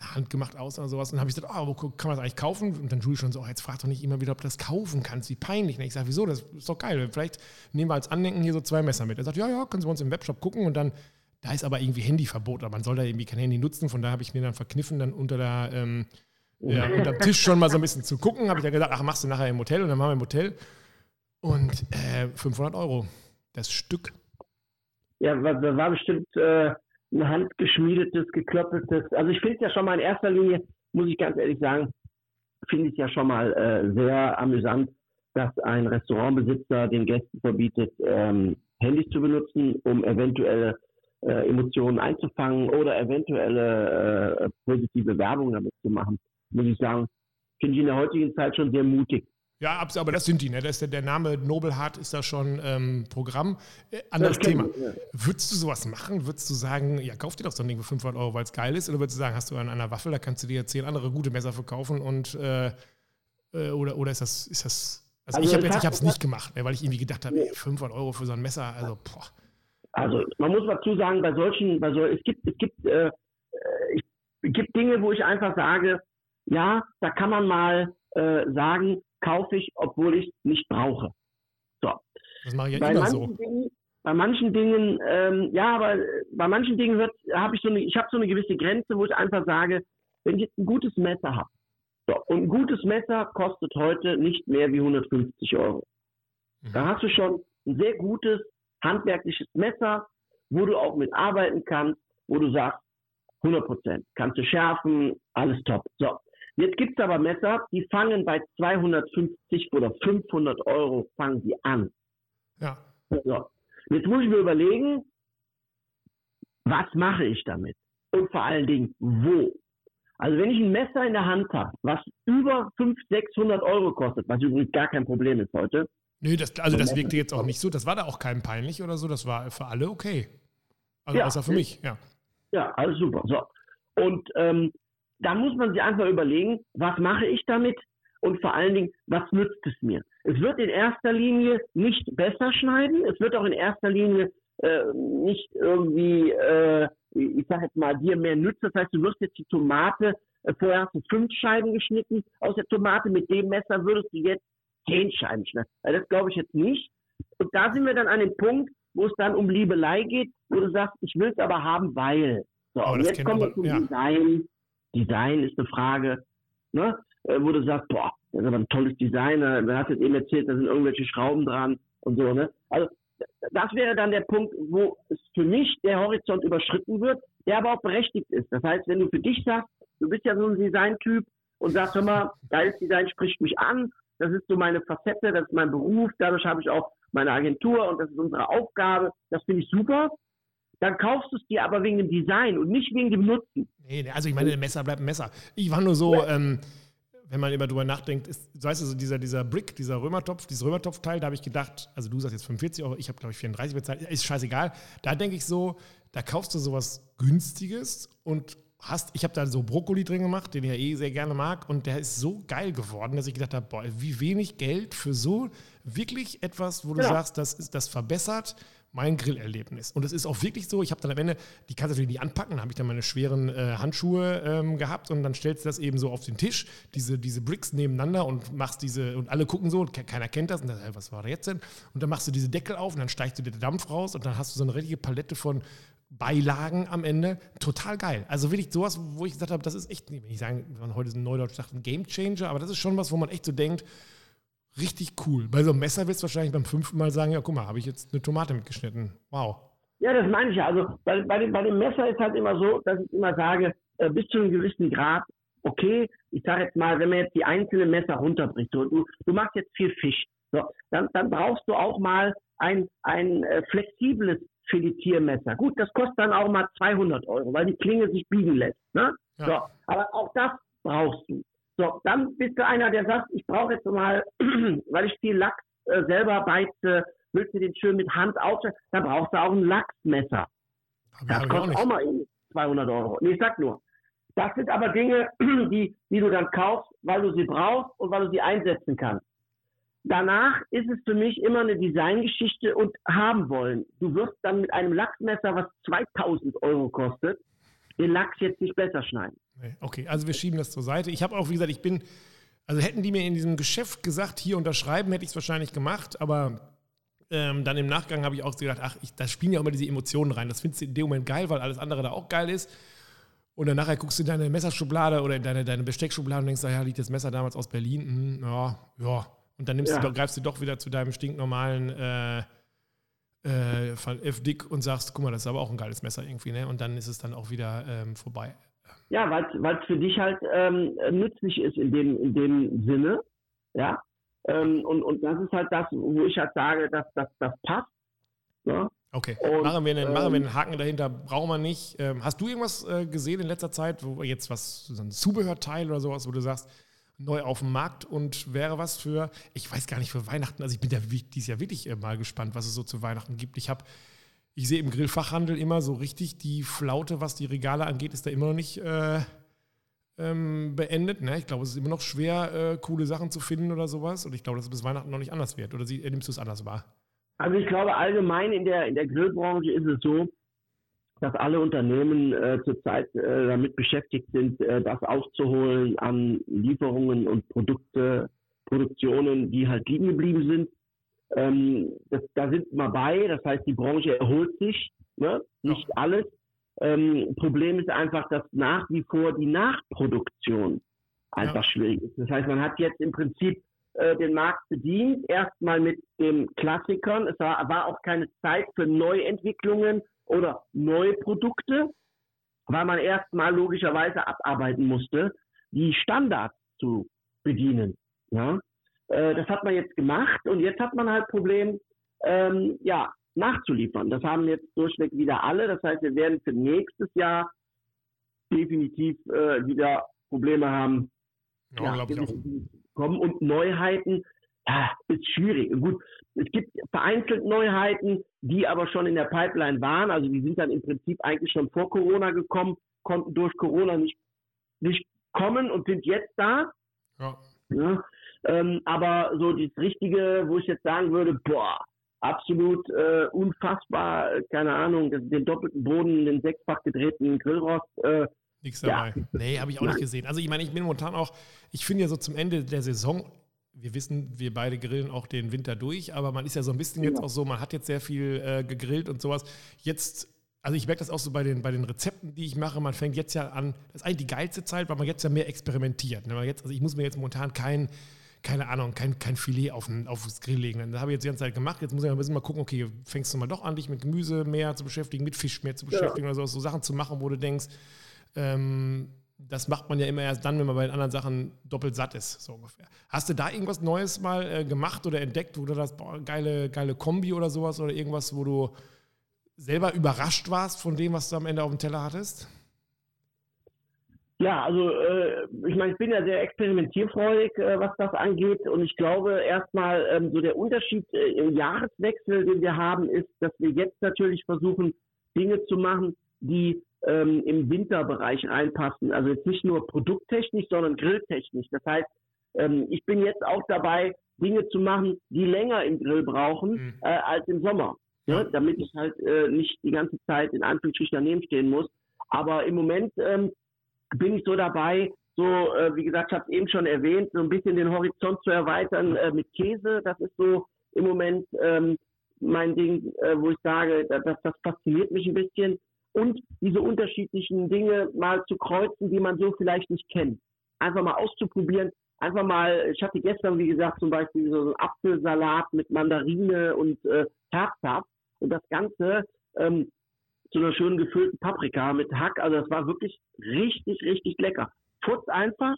A: handgemacht aus oder sowas. Und dann habe ich gesagt, oh, wo kann man das eigentlich kaufen? Und dann Julie schon so, oh, jetzt frag doch nicht immer wieder, ob du das kaufen kannst. Wie peinlich. Und ich sage, wieso? Das ist doch geil. Vielleicht nehmen wir als Andenken hier so zwei Messer mit. Er sagt, ja, ja, können Sie bei uns im Webshop gucken. Und dann, da ist aber irgendwie Handyverbot. Aber man soll da irgendwie kein Handy nutzen. Von daher habe ich mir dann verkniffen, dann unter der ähm, ja, unterm Tisch schon mal so ein bisschen zu gucken. Habe ich ja gesagt, ach, machst du nachher im Hotel und dann machen wir im Hotel. Und äh, 500 Euro, das Stück.
B: Ja, war, war bestimmt äh, ein handgeschmiedetes, geklöppeltes. Also ich finde es ja schon mal in erster Linie, muss ich ganz ehrlich sagen, finde ich es ja schon mal äh, sehr amüsant, dass ein Restaurantbesitzer den Gästen verbietet, ähm, Handys zu benutzen, um eventuelle äh, Emotionen einzufangen oder eventuelle äh, positive Werbung damit zu machen muss ich sagen, finde ich in der heutigen Zeit schon sehr mutig.
A: Ja, aber das sind die, ne? Das ist der, der Name Nobelhart ist da schon ähm, Programm. Äh, anderes Thema. Ja. Würdest du sowas machen? Würdest du sagen, ja, kauf dir doch so ein Ding für 500 Euro, weil es geil ist? Oder würdest du sagen, hast du an einer Waffel, da kannst du dir zehn andere gute Messer verkaufen und äh, äh, oder, oder ist das, ist das also, also ich habe es nicht gemacht, ne, weil ich irgendwie gedacht habe, 500 Euro für so ein Messer, also boah.
B: Also man muss dazu sagen, bei solchen, bei so, es gibt, es gibt, äh, äh es gibt Dinge, wo ich einfach sage, ja, da kann man mal äh, sagen, kaufe ich, obwohl ich nicht brauche. So.
A: Das mache ich ja bei immer so.
B: Dingen, bei manchen Dingen, ähm, ja, aber bei manchen Dingen habe ich so eine, ich habe so eine gewisse Grenze, wo ich einfach sage, wenn ich jetzt ein gutes Messer habe, so, und ein gutes Messer kostet heute nicht mehr wie 150 Euro. Mhm. Da hast du schon ein sehr gutes handwerkliches Messer, wo du auch mit arbeiten kannst, wo du sagst, 100 Prozent. Kannst du schärfen, alles top. So. Jetzt gibt es aber Messer, die fangen bei 250 oder 500 Euro fangen die an.
A: Ja.
B: So. Jetzt muss ich mir überlegen, was mache ich damit? Und vor allen Dingen, wo? Also wenn ich ein Messer in der Hand habe, was über 500, 600 Euro kostet, was übrigens gar kein Problem ist heute.
A: Nö, das, also das wirkte jetzt auch nicht so, das war da auch keinem peinlich oder so, das war für alle okay. Also ja, außer für mich, ja.
B: Ja, alles super. So. Und ähm, da muss man sich einfach überlegen, was mache ich damit und vor allen Dingen, was nützt es mir? Es wird in erster Linie nicht besser schneiden. Es wird auch in erster Linie äh, nicht irgendwie, äh, ich sag jetzt mal, dir mehr nützen. Das heißt, du wirst jetzt die Tomate, äh, vorher hast du fünf Scheiben geschnitten aus der Tomate, mit dem Messer würdest du jetzt zehn Scheiben schneiden. Also das glaube ich jetzt nicht. Und da sind wir dann an dem Punkt, wo es dann um Liebelei geht, wo du sagst, ich will es aber haben, weil. So, und jetzt kommen wir zum ja. Design. Design ist eine Frage, ne? Äh, wo du sagst, boah, das ist aber ein tolles Design. Man hat jetzt eben erzählt, da sind irgendwelche Schrauben dran und so, ne? Also das wäre dann der Punkt, wo es für mich der Horizont überschritten wird, der aber auch berechtigt ist. Das heißt, wenn du für dich sagst, du bist ja so ein Designtyp und sagst, hör mal, geiles Design spricht mich an, das ist so meine Facette, das ist mein Beruf, dadurch habe ich auch meine Agentur und das ist unsere Aufgabe, das finde ich super. Dann kaufst du es dir aber wegen dem Design und nicht wegen dem Nutzen.
A: Nee, also ich meine, ein Messer bleibt ein Messer. Ich war nur so, ja. ähm, wenn man immer drüber nachdenkt, ist, weißt du, so dieser, dieser Brick, dieser Römertopf, dieses Römertopfteil, da habe ich gedacht, also du sagst jetzt 45 Euro, ich habe glaube ich 34 bezahlt, ist scheißegal. Da denke ich so, da kaufst du sowas Günstiges und hast, ich habe da so Brokkoli drin gemacht, den ich ja eh sehr gerne mag und der ist so geil geworden, dass ich gedacht habe, boah, wie wenig Geld für so wirklich etwas, wo du ja. sagst, das, ist, das verbessert mein Grillerlebnis. Und es ist auch wirklich so, ich habe dann am Ende, die kannst du natürlich nicht anpacken, da habe ich dann meine schweren äh, Handschuhe ähm, gehabt und dann stellst du das eben so auf den Tisch, diese, diese Bricks nebeneinander und machst diese, und alle gucken so und keiner kennt das und dann, was war da jetzt denn? Und dann machst du diese Deckel auf und dann steigt dir der Dampf raus und dann hast du so eine richtige Palette von Beilagen am Ende. Total geil. Also wirklich sowas, wo ich gesagt habe, das ist echt, wenn ich sagen, wenn man heute ein Neudeutsch sagt, ein Game Changer, aber das ist schon was, wo man echt so denkt, richtig cool. Bei so einem Messer wirst du wahrscheinlich beim fünften Mal sagen, ja, guck mal, habe ich jetzt eine Tomate mitgeschnitten. Wow.
B: Ja, das meine ich ja. Also bei, bei, dem, bei dem Messer ist halt immer so, dass ich immer sage, äh, bis zu einem gewissen Grad, okay, ich sage jetzt mal, wenn man jetzt die einzelnen Messer runterbricht, so, du, du machst jetzt viel Fisch, so, dann, dann brauchst du auch mal ein, ein äh, flexibles Filetiermesser. Gut, das kostet dann auch mal 200 Euro, weil die Klinge sich biegen lässt. Ne? Ja. So, aber auch das brauchst du. So, dann bist du einer, der sagt, ich brauche jetzt mal, [CLEARS THROAT] weil ich viel Lachs äh, selber beize, willst du den schön mit Hand aufstellen, dann brauchst du auch ein Lachsmesser. Aber das kostet auch, auch, mal 200 Euro. Nee, ich sag nur. Das sind aber Dinge, [CLEARS THROAT] die, die du dann kaufst, weil du sie brauchst und weil du sie einsetzen kannst. Danach ist es für mich immer eine Designgeschichte und haben wollen. Du wirst dann mit einem Lachsmesser, was 2000 Euro kostet, den Lachs jetzt nicht besser schneiden.
A: Okay, also wir schieben das zur Seite. Ich habe auch, wie gesagt, ich bin, also hätten die mir in diesem Geschäft gesagt, hier unterschreiben, hätte ich es wahrscheinlich gemacht, aber ähm, dann im Nachgang habe ich auch gedacht, ach, ich, da spielen ja immer diese Emotionen rein. Das findest du in dem Moment geil, weil alles andere da auch geil ist. Und dann nachher guckst du in deine Messerschublade oder in deine, deine Besteckschublade und denkst, ja, liegt das Messer damals aus Berlin? Hm, ja, ja. Und dann nimmst ja. du, greifst du doch wieder zu deinem stinknormalen äh, äh, von F. Dick und sagst, guck mal, das ist aber auch ein geiles Messer irgendwie, ne? Und dann ist es dann auch wieder ähm, vorbei.
B: Ja, weil es für dich halt ähm, nützlich ist in dem, in dem Sinne. Ja. Ähm, und, und das ist halt das, wo ich halt sage, dass das, das passt.
A: Ja? Okay, und, machen, wir einen, ähm, machen wir einen Haken dahinter, brauchen wir nicht. Ähm, hast du irgendwas äh, gesehen in letzter Zeit, wo jetzt was, so ein Zubehörteil oder sowas, wo du sagst, neu auf dem Markt und wäre was für, ich weiß gar nicht, für Weihnachten, also ich bin ja dieses Jahr wirklich äh, mal gespannt, was es so zu Weihnachten gibt. Ich habe ich sehe im Grillfachhandel immer so richtig die Flaute, was die Regale angeht, ist da immer noch nicht äh, ähm, beendet. Ne? Ich glaube, es ist immer noch schwer, äh, coole Sachen zu finden oder sowas. Und ich glaube, dass es bis Weihnachten noch nicht anders wird. Oder sie, äh, nimmst du es anders wahr?
B: Also ich glaube, allgemein in der, in der Grillbranche ist es so, dass alle Unternehmen äh, zurzeit äh, damit beschäftigt sind, äh, das aufzuholen an Lieferungen und Produkte, Produktionen, die halt liegen geblieben sind. Ähm, das, da sind wir bei, das heißt, die Branche erholt sich, ne? nicht alles. Ähm, Problem ist einfach, dass nach wie vor die Nachproduktion einfach ja. schwierig ist. Das heißt, man hat jetzt im Prinzip äh, den Markt bedient, erstmal mit den Klassikern. Es war, war auch keine Zeit für Neuentwicklungen oder neue Produkte, weil man erstmal logischerweise abarbeiten musste, die Standards zu bedienen. Ja? Äh, das hat man jetzt gemacht und jetzt hat man halt Problem, ähm, ja, nachzuliefern. Das haben jetzt durchweg wieder alle. Das heißt, wir werden für nächstes Jahr definitiv äh, wieder Probleme haben. Ja, ja. Kommen und Neuheiten ja, ist schwierig. Gut, es gibt vereinzelt Neuheiten, die aber schon in der Pipeline waren. Also die sind dann im Prinzip eigentlich schon vor Corona gekommen, konnten durch Corona nicht, nicht kommen und sind jetzt da. Ja. ja Ähm, aber so das Richtige, wo ich jetzt sagen würde, boah, absolut äh, unfassbar, keine Ahnung, den doppelten Boden, den sechsfach gedrehten Grillrost. Äh,
A: Nichts dabei. Ja. Nee, habe ich auch Nein. nicht gesehen. Also ich meine, ich bin momentan auch, ich finde ja so zum Ende der Saison, wir wissen, wir beide grillen auch den Winter durch, aber man ist ja so ein bisschen ja. jetzt auch so, man hat jetzt sehr viel äh, gegrillt und sowas. Jetzt also ich merke das auch so bei den, bei den Rezepten, die ich mache. Man fängt jetzt ja an, das ist eigentlich die geilste Zeit, weil man jetzt ja mehr experimentiert. Ne? Jetzt, also ich muss mir jetzt momentan kein, keine Ahnung, kein, kein Filet auf den, aufs Grill legen. Das habe ich jetzt die ganze Zeit gemacht. Jetzt muss ich ein bisschen mal gucken, okay, fängst du mal doch an, dich mit Gemüse mehr zu beschäftigen, mit Fisch mehr zu beschäftigen ja. oder so, so Sachen zu machen, wo du denkst, ähm, das macht man ja immer erst dann, wenn man bei den anderen Sachen doppelt satt ist, so ungefähr. Hast du da irgendwas Neues mal äh, gemacht oder entdeckt, wo du das, boah, geile, geile Kombi oder sowas oder irgendwas, wo du selber überrascht warst von dem, was du am Ende auf dem Teller hattest?
B: Ja, also äh, ich meine, ich bin ja sehr experimentierfreudig, äh, was das angeht. Und ich glaube erstmal, ähm, so der Unterschied äh, im Jahreswechsel, den wir haben, ist, dass wir jetzt natürlich versuchen, Dinge zu machen, die ähm, im Winterbereich reinpassen. Also jetzt nicht nur produkttechnisch, sondern grilltechnisch. Das heißt, ähm, ich bin jetzt auch dabei, Dinge zu machen, die länger im Grill brauchen mhm. äh, als im Sommer ne? damit ich halt äh, nicht die ganze Zeit in Anführungsstrichen daneben stehen muss. Aber im Moment ähm, bin ich so dabei, so, äh, wie gesagt, ich habe es eben schon erwähnt, so ein bisschen den Horizont zu erweitern äh, mit Käse. Das ist so im Moment ähm, mein Ding, äh, wo ich sage, das, das fasziniert mich ein bisschen. Und diese unterschiedlichen Dinge mal zu kreuzen, die man so vielleicht nicht kennt. Einfach mal auszuprobieren. Einfach mal, ich hatte gestern, wie gesagt, zum Beispiel so einen Apfelsalat mit Mandarine und äh, Tatsaft und das Ganze ähm, zu einer schönen gefüllten Paprika mit Hack. Also das war wirklich richtig, richtig lecker. Futz einfach,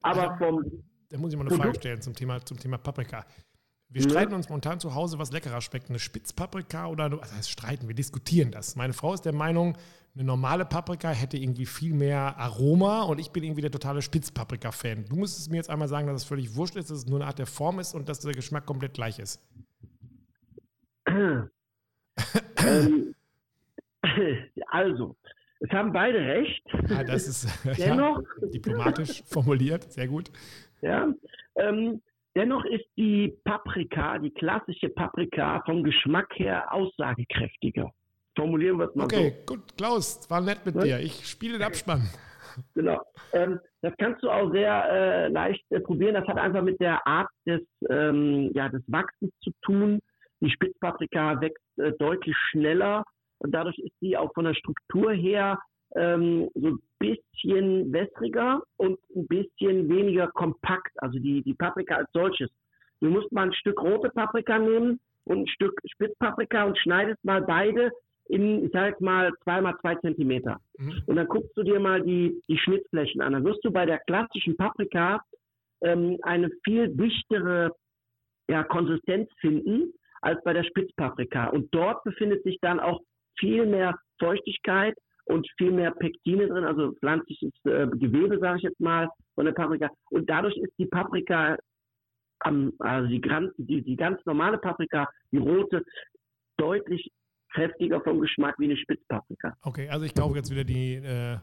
B: aber vom.
A: Da muss ich mal eine Frage stellen zum Thema, zum Thema Paprika. Wir ja. streiten uns momentan zu Hause, was leckerer schmeckt. Eine Spitzpaprika oder, also heißt streiten, wir diskutieren das. Meine Frau ist der Meinung, eine normale Paprika hätte irgendwie viel mehr Aroma und ich bin irgendwie der totale Spitzpaprika-Fan. Du müsstest mir jetzt einmal sagen, dass es völlig wurscht ist, dass es nur eine Art der Form ist und dass der Geschmack komplett gleich ist
B: ähm, [LAUGHS] also, es haben beide recht.
A: Ja, das ist [LAUGHS] dennoch, ja, diplomatisch [LAUGHS] formuliert, sehr gut.
B: Ja, ähm, dennoch ist die Paprika, die klassische Paprika vom Geschmack her aussagekräftiger. Formulieren wir es mal
A: okay, so. Okay, gut, Klaus, war nett mit ja? dir. Ich spiele den Abspann.
B: Genau. Ähm, das kannst du auch sehr äh, leicht äh, probieren. Das hat einfach mit der Art des, ähm, ja, des Wachsens zu tun. Die Spitzpaprika wächst äh, deutlich schneller und dadurch ist sie auch von der Struktur her ähm, so ein bisschen wässriger und ein bisschen weniger kompakt, also die, die Paprika als solches. Du musst mal ein Stück rote Paprika nehmen und ein Stück Spitzpaprika und schneidest mal beide in, ich sag mal, zwei mal zwei Zentimeter. Mhm. Und dann guckst du dir mal die, die Schnittflächen an. Dann wirst du bei der klassischen Paprika ähm, eine viel dichtere ja, Konsistenz finden als bei der Spitzpaprika. Und dort befindet sich dann auch viel mehr Feuchtigkeit und viel mehr Pektine drin, also pflanzliches äh, Gewebe, sage ich jetzt mal, von der Paprika. Und dadurch ist die Paprika, ähm, also die, die, die ganz normale Paprika, die rote, deutlich kräftiger vom Geschmack wie eine Spitzpaprika.
A: Okay, also ich kaufe jetzt wieder die. Äh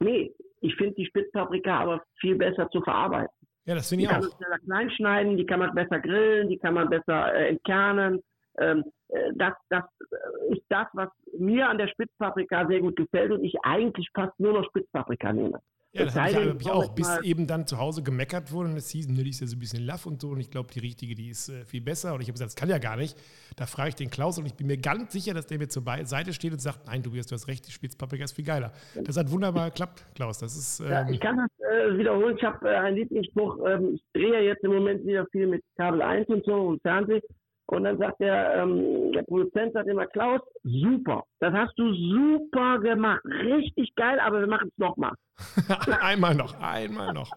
B: nee, ich finde die Spitzpaprika aber viel besser zu verarbeiten.
A: Ja, das finde ich
B: auch.
A: Die
B: kann man schneller klein schneiden, die kann man besser grillen, die kann man besser äh, entkernen. Ähm, äh, das, das äh, ist das, was mir an der Spitzpaprika sehr gut gefällt und ich eigentlich fast nur noch Spitzpaprika nehme.
A: Ja, das habe ich, hab ich auch, bis eben dann zu Hause gemeckert wurde und es hieß, ne, die ist ja so ein bisschen laff und so und ich glaube, die richtige, die ist äh, viel besser und ich habe gesagt, das kann ja gar nicht. Da frage ich den Klaus und ich bin mir ganz sicher, dass der mir zur Seite steht und sagt, nein, Tobias, du hast recht, die Spitzpaprika ist viel geiler. Das hat wunderbar geklappt, Klaus. Das ist,
B: ähm, ja, ich kann das äh, wiederholen. Ich habe äh, einen Lieblingsspruch, ähm, ich drehe ja jetzt im Moment wieder viel mit Kabel 1 und so und Fernsehen und dann sagt der, ähm, der Produzent sagt immer, Klaus, super, das hast du super gemacht, richtig geil, aber wir machen es nochmal. [LAUGHS]
A: einmal noch, einmal noch.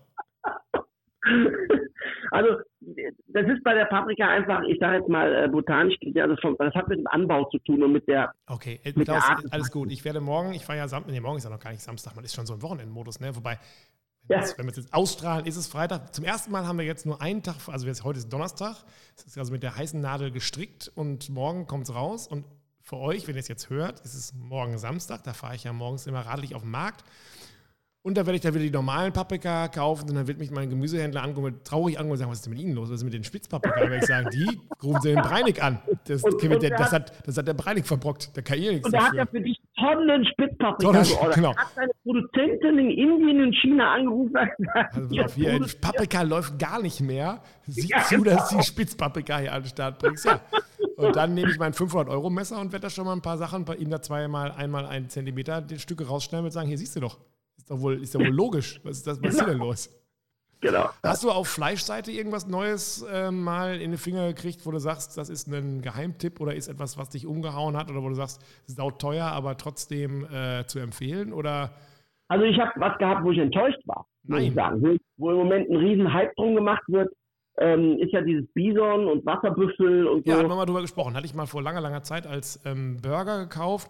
A: [LAUGHS]
B: also das ist bei der Paprika einfach, ich sage jetzt mal äh, botanisch, also vom, das hat mit dem Anbau zu tun und mit der.
A: Okay, mit Klaus, der alles gut. Ich werde morgen, ich fahre ja Samstag, nee, morgen ist ja noch gar nicht Samstag, man ist schon so im Wochenendmodus, ne? Wobei ja. Wenn wir es jetzt ausstrahlen, ist es Freitag. Zum ersten Mal haben wir jetzt nur einen Tag, also jetzt, heute ist Donnerstag. Es ist also mit der heißen Nadel gestrickt und morgen kommt es raus. Und für euch, wenn ihr es jetzt hört, ist es morgen Samstag. Da fahre ich ja morgens immer radlich auf den Markt. Und da werde ich dann wieder die normalen Paprika kaufen und dann wird mich mein Gemüsehändler angucken, traurig angucken und sagen, was ist denn mit Ihnen los? Was ist mit den Spitzpaprika? Dann werde ich sagen, die rufen Sie den Breinig an. Das, und, und der, das, hat, das hat der Breinig verbrockt. Der kann
B: ihr nichts Und der hat ja für dich Tonnen Spitzpaprika Tonnen,
A: geordert. Genau.
B: Hat seine Produzentin in Indien und China angerufen.
A: Also auf hier, Paprika läuft gar nicht mehr. Sieh ja, zu, dass du die Spitzpaprika hier an den Start bringst. Ja. Und dann nehme ich mein 500-Euro-Messer und werde da schon mal ein paar Sachen bei ihm da zweimal, einmal einen Zentimeter die Stücke rausschneiden und sagen, hier siehst du doch. Ist doch wohl, ist doch wohl logisch. Was ist, das, was ist hier denn los? Genau. Hast du auf Fleischseite irgendwas Neues äh, mal in den Finger gekriegt, wo du sagst, das ist ein Geheimtipp oder ist etwas, was dich umgehauen hat oder wo du sagst, es ist teuer, aber trotzdem äh, zu empfehlen? Oder?
B: Also ich habe was gehabt, wo ich enttäuscht war, muss ich sagen. Wo, wo, im Moment ein riesen Hype drum gemacht wird, ähm, ist ja dieses Bison und Wasserbüffel und
A: so. Ja, haben wir mal drüber gesprochen. Hatte ich mal vor langer, langer Zeit als ähm, Burger gekauft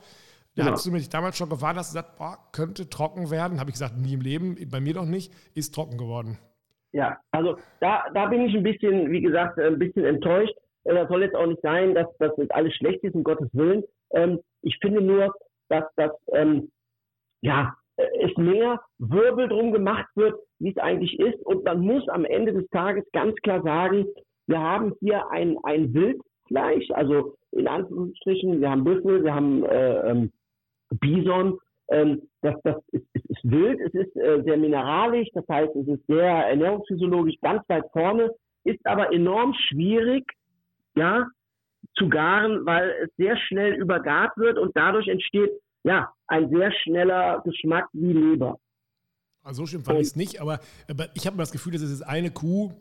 A: genau. hattest du mich damals schon gewarnt, dass du gesagt boah, könnte trocken werden. Habe ich gesagt, nie im Leben, bei mir doch nicht, ist trocken geworden.
B: Ja, also da, da bin ich ein bisschen, wie gesagt, ein bisschen enttäuscht. Äh, das soll jetzt auch nicht sein, dass das alles schlecht ist, um Gottes Willen. Ähm, ich finde nur, dass das, ähm, ja, äh, es mehr Wirbel drum gemacht wird, wie es eigentlich ist. Und man muss am Ende des Tages ganz klar sagen, wir haben hier ein, ein Wildfleisch, also in Anführungsstrichen, wir haben Büffel, wir haben äh, ähm, Bison, ähm, das, das ist, ist, ist wild, es ist äh, sehr mineralisch, das heißt, es ist sehr ernährungsphysiologisch ganz weit vorne, ist aber enorm schwierig, ja, zu garen, weil es sehr schnell übergart wird und dadurch entsteht, ja, ein sehr schneller Geschmack wie Leber.
A: Also so schlimm fand ich es nicht, aber, aber ich habe das Gefühl, das ist eine Kuh,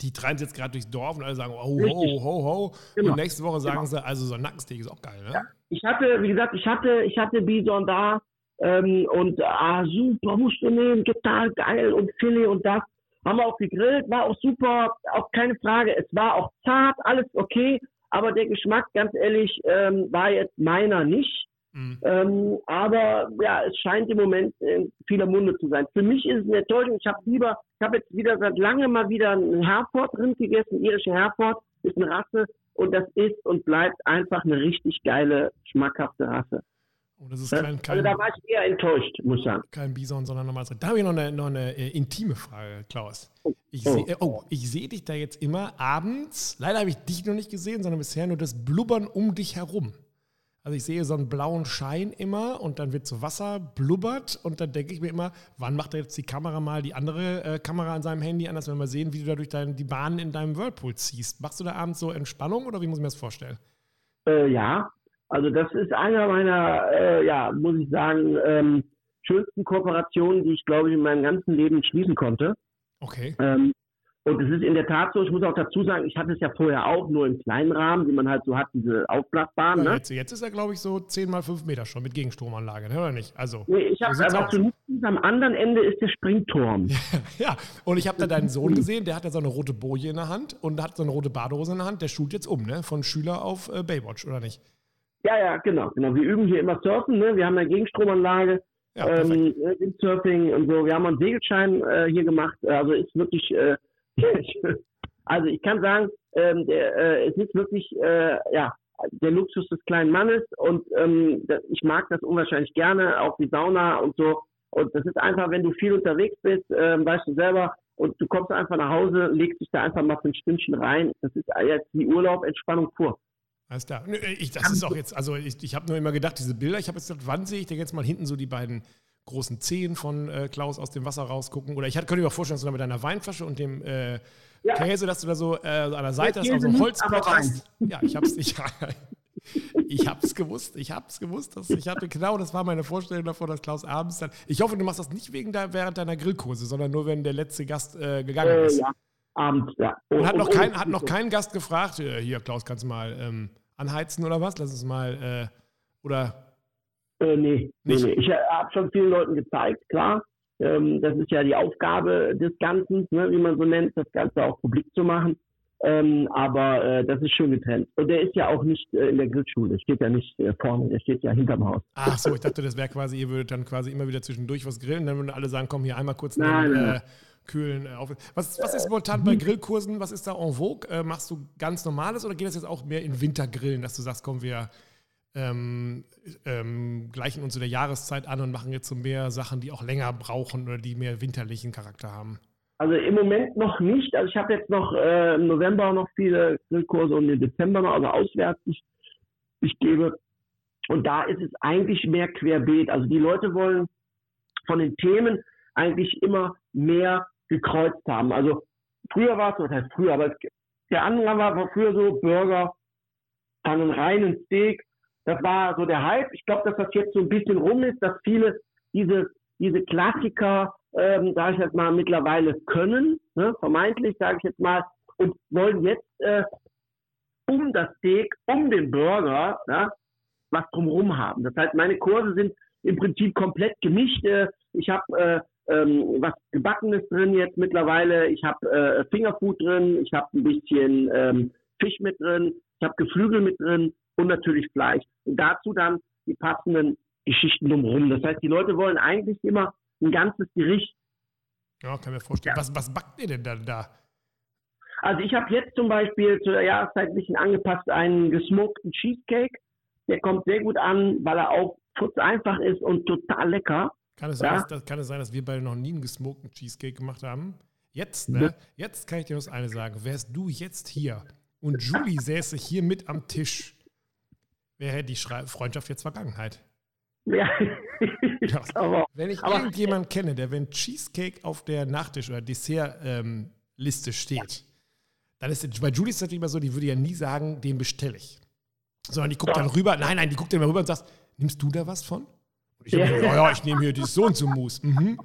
A: die treiben jetzt gerade durchs Dorf und alle sagen, oh, ho, ho, ho. Genau. Und nächste Woche sagen genau. sie, also so ein Nackensteak ist auch geil, ne? Ja.
B: Ich hatte, wie gesagt, ich hatte, ich hatte Bison da ähm, und ah, super, musst du nehmen, total geil und Filet und das. Haben wir auch gegrillt, war auch super, auch keine Frage. Es war auch zart, alles okay, aber der Geschmack, ganz ehrlich, ähm, war jetzt meiner nicht. Mhm. Ähm, aber ja, es scheint im Moment in vieler Munde zu sein. Für mich ist es eine Enttäuschung. Ich habe lieber, ich habe jetzt wieder seit langem mal wieder einen Herford-Rind gegessen, irische Herford, ist eine Rasse und das ist und bleibt einfach eine richtig geile, schmackhafte Rasse.
A: Oh, das ist kein, kein,
B: also da war ich eher enttäuscht, muss ich sagen.
A: Kein Bison, sondern normales Rind. Da habe ich noch eine, noch eine äh, intime Frage, Klaus. Ich oh. sehe oh, seh dich da jetzt immer abends. Leider habe ich dich noch nicht gesehen, sondern bisher nur das Blubbern um dich herum. Also ich sehe so einen blauen Schein immer und dann wird so Wasser blubbert und dann denke ich mir immer, wann macht er jetzt die Kamera mal die andere äh, Kamera an seinem Handy an, dass wir mal sehen, wie du da durch dein, die Bahnen in deinem Whirlpool ziehst. Machst du da abends so Entspannung oder wie muss ich mir das vorstellen?
B: Äh, ja, also das ist einer meiner, äh, ja, muss ich sagen, ähm, schönsten Kooperationen, die ich, glaube ich, in meinem ganzen Leben schließen konnte.
A: Okay.
B: Ähm, und es ist in der Tat so, ich muss auch dazu sagen, ich hatte es ja vorher auch, nur im kleinen Rahmen, wie man halt so hat, diese Aufblasbahn. Ja,
A: ne? jetzt, jetzt, ist er, glaube ich, so 10 mal 5 Meter schon mit Gegenstromanlage, ne? oder nicht? Also,
B: nee, ich habe aber zu am anderen Ende ist der Springturm. [LAUGHS]
A: ja, und ich habe da deinen Sohn gesehen, der hat da so eine rote Boje in der Hand und hat so eine rote Badehose in der Hand, der schult jetzt um, ne? Von Schüler auf äh, Baywatch, oder nicht?
B: Ja, ja, genau, genau. Wir üben hier immer Surfen, ne? Wir haben eine Gegenstromanlage. Ja, ähm, Surfing und so. Wir haben einen Segelschein äh, hier gemacht. Also ist wirklich äh, [LAUGHS] Also ich kann sagen, ähm, der, äh, es ist wirklich äh, ja der Luxus des kleinen Mannes und ähm, ich mag das unwahrscheinlich gerne, auch die Sauna und so. Und das ist einfach, wenn du viel unterwegs bist, äh, weißt du selber, und du kommst einfach nach Hause, legst dich da einfach mal für ein Stündchen rein. Das ist jetzt wie Urlaub, Entspannung pur.
A: Alles klar. Ich, das ist auch jetzt, also ich, ich habe nur immer gedacht, diese Bilder, ich habe jetzt gedacht, wann sehe ich denn jetzt mal hinten so die beiden großen Zehen von äh, Klaus aus dem Wasser rausgucken? Oder ich könnte mir auch vorstellen, dass du da mit deiner Weinflasche und dem äh, ja. Käse, dass du da so äh, an der Seite hast, so ein Holzbrett hast. Ja, ich hab's, ich, [LAUGHS] ich hab's gewusst, ich hab's gewusst. Dass, ich hatte genau, das war meine Vorstellung davon, dass Klaus abends dann. Ich hoffe, du machst das nicht wegen der, während deiner Grillkurse, sondern nur, wenn der letzte Gast äh, gegangen äh, ist. Ja,
B: abends, ja.
A: Und, und hat noch, kein, hat noch kein Gast gefragt, äh, hier, Klaus, kannst du mal ähm, anheizen oder was? Lass uns mal, oder
B: äh, nee, nee, nee, Ich habe schon vielen Leuten gezeigt, klar. Ähm, das ist ja die Aufgabe des Ganzen, ne, wie man so nennt, das Ganze auch publik zu machen. Ähm, aber äh, das ist schön getrennt. Und der ist ja auch nicht äh, in der Grillschule. Der steht ja nicht äh, vorne, der steht ja hinterm Haus.
A: Ach so, ich dachte, das wäre quasi, ihr würdet dann quasi immer wieder zwischendurch was grillen. Dann würden alle sagen, komm hier einmal kurz nein, den, äh, kühlen äh, auf. Was, was ist momentan bei Grillkursen? Was ist da en vogue? Äh, machst du ganz normales oder geht das jetzt auch mehr in Wintergrillen, dass du sagst, komm, wir ähm, ähm, gleichen uns zu der Jahreszeit an und machen jetzt so mehr Sachen, die auch länger brauchen oder die mehr winterlichen Charakter haben?
B: Also im Moment noch nicht. Also ich habe jetzt noch äh, im November noch viele Grillkurse und im Dezember noch, also auswärts, ich, ich gebe. Und da ist es eigentlich mehr querbeet. Also die Leute wollen von den Themen eigentlich immer mehr gekreuzt haben. Also früher war es, was heißt früher, aber der Anfang war, war früher so Burger, dann einen reinen Steak. Das war so der Hype. Ich glaube, dass das jetzt so ein bisschen rum ist, dass viele diese, diese Klassiker, ähm, sage ich jetzt mal, mittlerweile können, ne, vermeintlich, sage ich jetzt mal, und wollen jetzt äh, um das Steak, um den Burger, ja, was drumherum haben. Das heißt, meine Kurse sind im Prinzip komplett gemischt. Äh, ich habe äh, ähm, was Gebackenes drin jetzt mittlerweile. Ich habe äh, Fingerfood drin. Ich habe ein bisschen ähm, Fisch mit drin. Ich habe Geflügel mit drin und natürlich Fleisch. Und dazu dann die passenden Geschichten drumherum. Das heißt, die Leute wollen eigentlich immer ein ganzes Gericht.
A: Ja, kann mir vorstellen. Ja. Was, was backt ihr denn dann da?
B: Also ich habe jetzt zum Beispiel zur Jahreszeit ein bisschen angepasst einen gesmokten Cheesecake. Der kommt sehr gut an, weil er auch einfach ist und total lecker.
A: Kann es, ja? sein, dass, kann es sein, dass wir beide noch nie einen gesmokten Cheesecake gemacht haben? Jetzt, ne? Jetzt kann ich dir das eine sagen. Wärst du jetzt hier und Julie säße hier mit am Tisch, wäre die Schrei Freundschaft jetzt Vergangenheit. Ja. [LAUGHS] ja. Aber, wenn ich irgendjemanden kenne, der, wenn Cheesecake auf der Nachtisch- oder Dessertliste ähm, steht, dann ist bei Julie ist es natürlich immer so, die würde ja nie sagen, den bestelle ich. Sondern die guckt dann rüber, nein, nein, die guckt dann rüber und sagt, nimmst du da was von? Und ich ja. Gesagt, ja, ja, ich nehme hier die so und so Mousse. Mhm.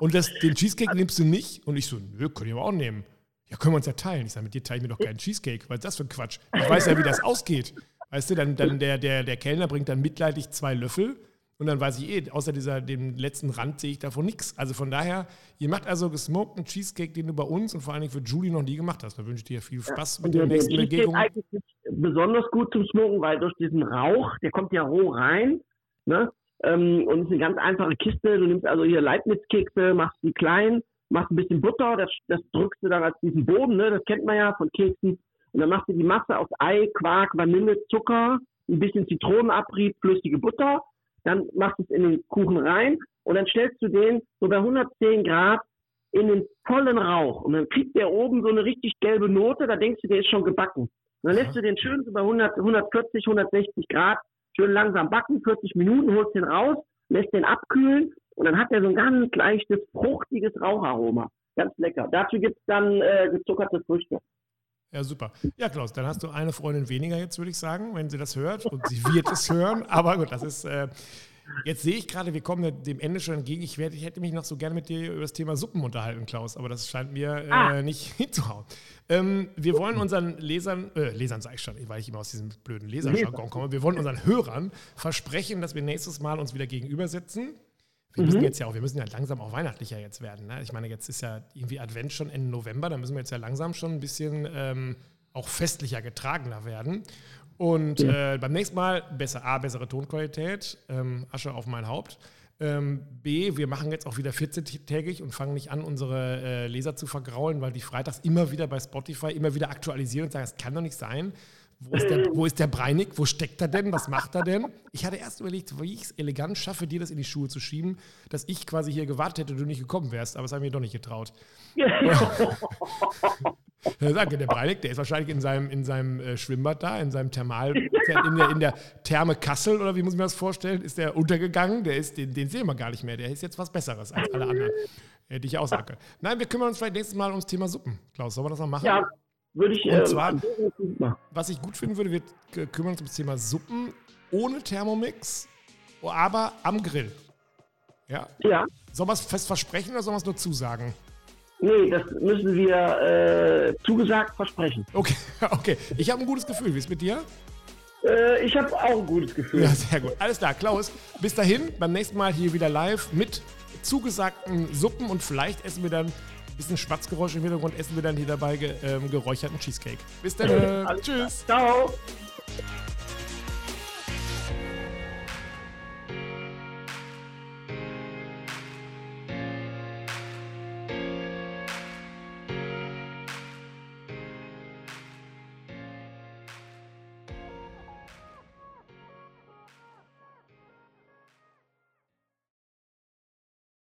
A: Und das, den Cheesecake nimmst du nicht? Und ich so, nö, könnt ihr aber auch nehmen. Ja, können wir uns ja teilen. Ich sage, mit dir teile ich mir doch keinen Cheesecake. Was ist das für ein Quatsch? Ich weiß ja, wie das ausgeht. Weißt du, dann, dann der, der, der Kellner bringt dann mitleidig zwei Löffel und dann weiß ich eh, außer dieser, dem letzten Rand sehe ich davon nichts. Also von daher, ihr macht also gesmokten Cheesecake, den du bei uns und vor allen Dingen für Julie noch nie gemacht hast. Da wünsche ich dir viel Spaß ja, mit der nächsten der Begegnung. eigentlich
B: besonders gut zum Smoken, weil durch diesen Rauch, der kommt ja roh rein, ne? Ähm, und ist eine ganz einfache Kiste. Du nimmst also hier Leibniz-Kekse, machst die klein, machst ein bisschen Butter, das, das drückst du dann als diesen Boden, ne? das kennt man ja von Keksen. Und dann machst du die Masse aus Ei, Quark, Vanille, Zucker, ein bisschen Zitronenabrieb, flüssige Butter. Dann machst du es in den Kuchen rein und dann stellst du den so bei 110 Grad in den vollen Rauch. Und dann kriegt der oben so eine richtig gelbe Note, da denkst du, der ist schon gebacken. Und dann lässt du den schön so bei 100, 140, 160 Grad schön langsam backen, 40 Minuten, holst den raus, lässt den abkühlen und dann hat er so ein ganz leichtes, fruchtiges Raucharoma. Ganz lecker. Dazu gibt es dann äh, gezuckerte Früchte.
A: Ja, super. Ja, Klaus, dann hast du eine Freundin weniger jetzt, würde ich sagen, wenn sie das hört. Und sie wird es hören. [LAUGHS] Aber gut, das ist. Äh, jetzt sehe ich gerade, wir kommen dem Ende schon entgegen. Ich, werde, ich hätte mich noch so gerne mit dir über das Thema Suppen unterhalten, Klaus. Aber das scheint mir äh, ah. nicht [LAUGHS] hinzuhauen. Ähm, wir wollen unseren Lesern, äh, Lesern sage ich schon, weil ich immer aus diesem blöden Leserjargon komme, wir wollen unseren Hörern versprechen, dass wir nächstes Mal uns wieder gegenübersetzen wir mhm. müssen jetzt ja auch, wir müssen ja langsam auch weihnachtlicher jetzt werden. Ne? Ich meine, jetzt ist ja irgendwie Advent schon Ende November, da müssen wir jetzt ja langsam schon ein bisschen ähm, auch festlicher getragener werden. Und ja. äh, beim nächsten Mal besser A, bessere Tonqualität, ähm, Asche auf mein Haupt. Ähm, B, wir machen jetzt auch wieder 14-tägig und fangen nicht an, unsere äh, Leser zu vergraulen, weil die freitags immer wieder bei Spotify immer wieder aktualisieren und sagen, es kann doch nicht sein, wo ist, der, wo ist der Breinig? Wo steckt er denn? Was macht er denn? Ich hatte erst überlegt, wie ich es elegant schaffe, dir das in die Schuhe zu schieben, dass ich quasi hier gewartet hätte, du nicht gekommen wärst. Aber das habe ich mir doch nicht getraut. [LAUGHS] ja, danke, der Breinig, der ist wahrscheinlich in seinem, in seinem äh, Schwimmbad da, in seinem Thermal, in der, in der Therme Kassel oder wie muss ich mir das vorstellen, ist der untergegangen. Der ist, den, den sehen wir gar nicht mehr. Der ist jetzt was Besseres als alle anderen. Hätte ich auch sagen können. Nein, wir kümmern uns vielleicht nächstes Mal ums Thema Suppen. Klaus, sollen wir das noch machen? Ja,
B: würde ich.
A: Und äh, zwar, was ich gut finden würde, wir kümmern uns um das Thema Suppen ohne Thermomix, aber am Grill. Ja?
B: Ja.
A: Sollen wir es fest versprechen oder sollen wir es nur zusagen?
B: Nee, das müssen wir äh, zugesagt versprechen.
A: Okay, [LAUGHS] okay. Ich habe ein gutes Gefühl. Wie ist es mit dir?
B: Äh, ich habe auch ein gutes Gefühl.
A: Ja, sehr gut. Alles klar, Klaus. Bis dahin, beim nächsten Mal hier wieder live mit zugesagten Suppen und vielleicht essen wir dann bisschen Schwatzgeräusch im Hintergrund essen wir dann hier dabei ge, ähm, geräucherten Cheesecake. Bis dann. Äh, tschüss. Ciao.